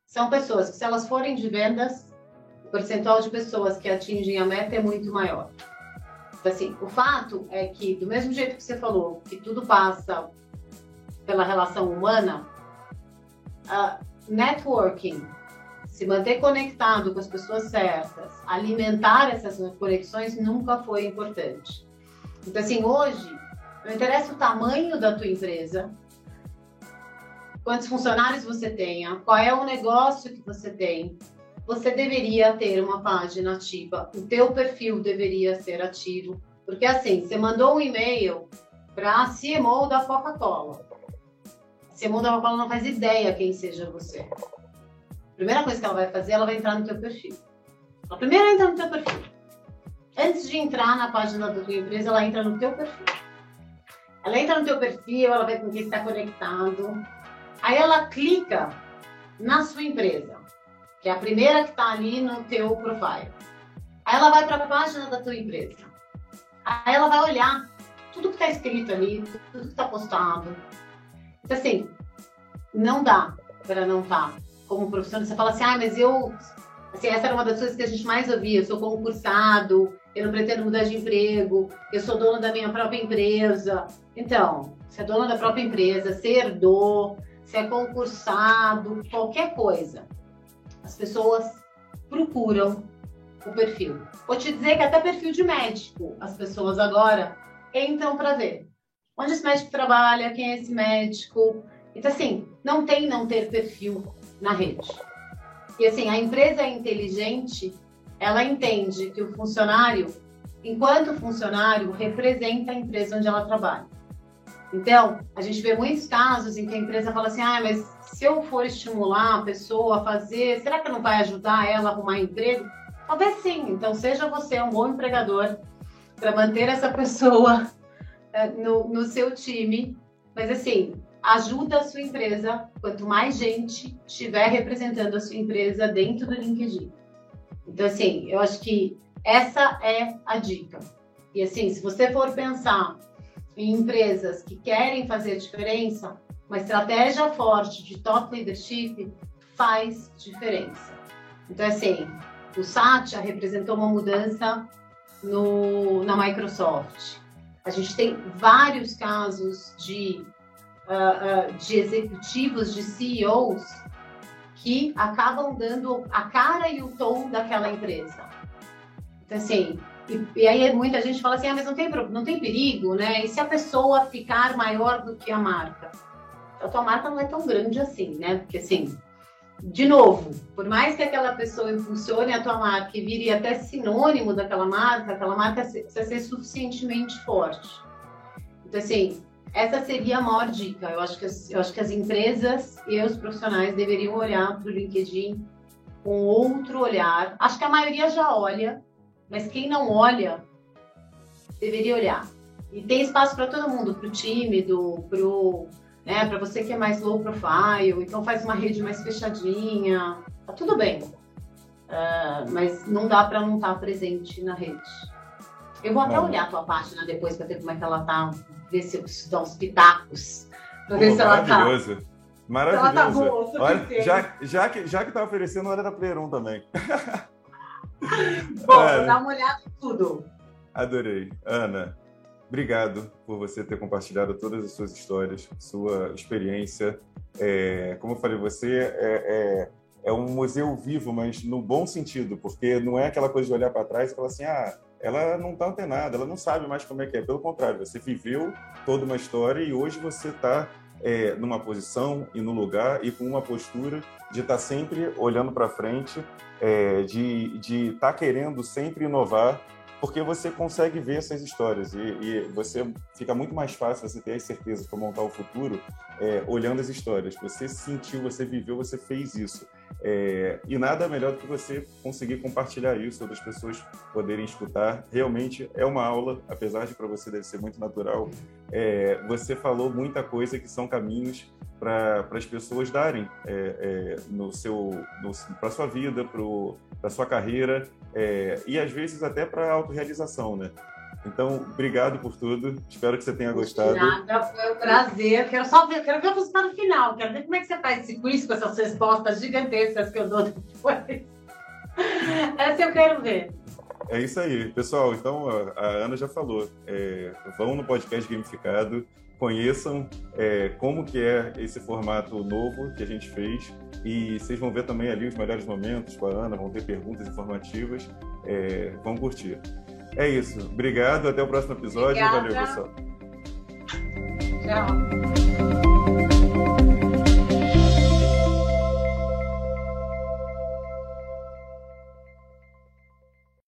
são pessoas que, se elas forem de vendas, o percentual de pessoas que atingem a meta é muito maior. Então, assim, o fato é que, do mesmo jeito que você falou, que tudo passa pela relação humana, uh, networking se manter conectado com as pessoas certas, alimentar essas conexões nunca foi importante. Então, assim, hoje, não interessa o tamanho da tua empresa, quantos funcionários você tenha, qual é o negócio que você tem, você deveria ter uma página ativa, o teu perfil deveria ser ativo, porque assim, você mandou um e-mail para a CMO da Coca-Cola. A CMO da Coca-Cola não faz ideia quem seja você primeira coisa que ela vai fazer, ela vai entrar no teu perfil. A primeira entra no teu perfil. Antes de entrar na página da tua empresa, ela entra no teu perfil. Ela entra no teu perfil, ela vê com quem está conectado. Aí ela clica na sua empresa. que é a primeira que está ali no teu profile. Aí ela vai para a página da tua empresa. Aí ela vai olhar tudo que está escrito ali, tudo que está postado. Então, assim, não dá para não estar tá. Como profissional. Você fala assim, ah, mas eu. Assim, essa era uma das coisas que a gente mais ouvia. Eu sou concursado, eu não pretendo mudar de emprego, eu sou dono da minha própria empresa. Então, se é dono da própria empresa, se herdou, se é concursado, qualquer coisa, as pessoas procuram o perfil. Vou te dizer que até perfil de médico, as pessoas agora entram para ver onde esse médico trabalha, quem é esse médico. Então, assim, não tem não ter perfil na rede. E assim, a empresa é inteligente, ela entende que o funcionário, enquanto funcionário, representa a empresa onde ela trabalha. Então, a gente vê muitos casos em que a empresa fala assim: ah, mas se eu for estimular a pessoa a fazer, será que não vai ajudar ela a arrumar emprego? Talvez sim. Então, seja você um bom empregador para manter essa pessoa eh, no, no seu time. Mas, assim, ajuda a sua empresa quanto mais gente estiver representando a sua empresa dentro do LinkedIn. Então, assim, eu acho que essa é a dica. E, assim, se você for pensar em empresas que querem fazer diferença, uma estratégia forte de top leadership faz diferença. Então, assim, o Satya representou uma mudança no, na Microsoft. A gente tem vários casos de, uh, uh, de executivos, de CEOs, que acabam dando a cara e o tom daquela empresa. Então, assim, e, e, aí muita gente fala assim, ah, mas não tem, não tem perigo, né? E se a pessoa ficar maior do que a marca? A tua marca não é tão grande assim, né? Porque assim, de novo, por mais que aquela pessoa impulsione a tua marca e vire até sinônimo daquela marca, aquela marca precisa ser suficientemente forte. Então, assim, essa seria a maior dica. Eu acho que as, eu acho que as empresas e os profissionais deveriam olhar para o LinkedIn com outro olhar. Acho que a maioria já olha, mas quem não olha, deveria olhar. E tem espaço para todo mundo, para o tímido, para né, para você que é mais low profile, então faz uma rede mais fechadinha, tá tudo bem. Uh, mas não dá para não estar tá presente na rede. Eu vou até olhar a tua página depois para ver como é que ela tá, ver se eu preciso dar uns pitacos, para ver se ela tá. Maravilhoso. Maravilhoso. Ela tá boa, Olha, já, já, que, já que tá oferecendo, hora da Player 1 também. Bom, é. dá uma olhada em tudo. Adorei. Ana, obrigado por você ter compartilhado todas as suas histórias, sua experiência. É, como eu falei, você é, é, é, um museu vivo, mas no bom sentido, porque não é aquela coisa de olhar para trás e falar assim, ah, ela não está antenada, ela não sabe mais como é que é. Pelo contrário, você viveu toda uma história e hoje você está é, numa posição e no lugar e com uma postura de estar tá sempre olhando para frente, é, de estar tá querendo sempre inovar, porque você consegue ver essas histórias e, e, você fica muito mais fácil você ter as certezas para montar o futuro é, olhando as histórias. Você sentiu, você viveu, você fez isso. É, e nada melhor do que você conseguir compartilhar isso, outras pessoas poderem escutar. Realmente é uma aula, apesar de para você deve ser muito natural. É, você falou muita coisa que são caminhos para as pessoas darem é, é no seu para sua vida, para sua carreira é, e às vezes até para a autorrealização, né? Então, obrigado por tudo. Espero que você tenha gostado. Nada, foi um prazer. Quero só ver, quero ver o resultado final. Quero ver como é que você faz esse quiz com essas respostas gigantescas que eu dou depois. Essa eu quero ver. É isso aí. Pessoal, então a Ana já falou. É, vão no podcast gamificado, conheçam é, como que é esse formato novo que a gente fez e vocês vão ver também ali os melhores momentos com a Ana, vão ter perguntas informativas, é, vão curtir. É isso. Obrigado. Até o próximo episódio. Obrigada. Valeu, pessoal. Tchau.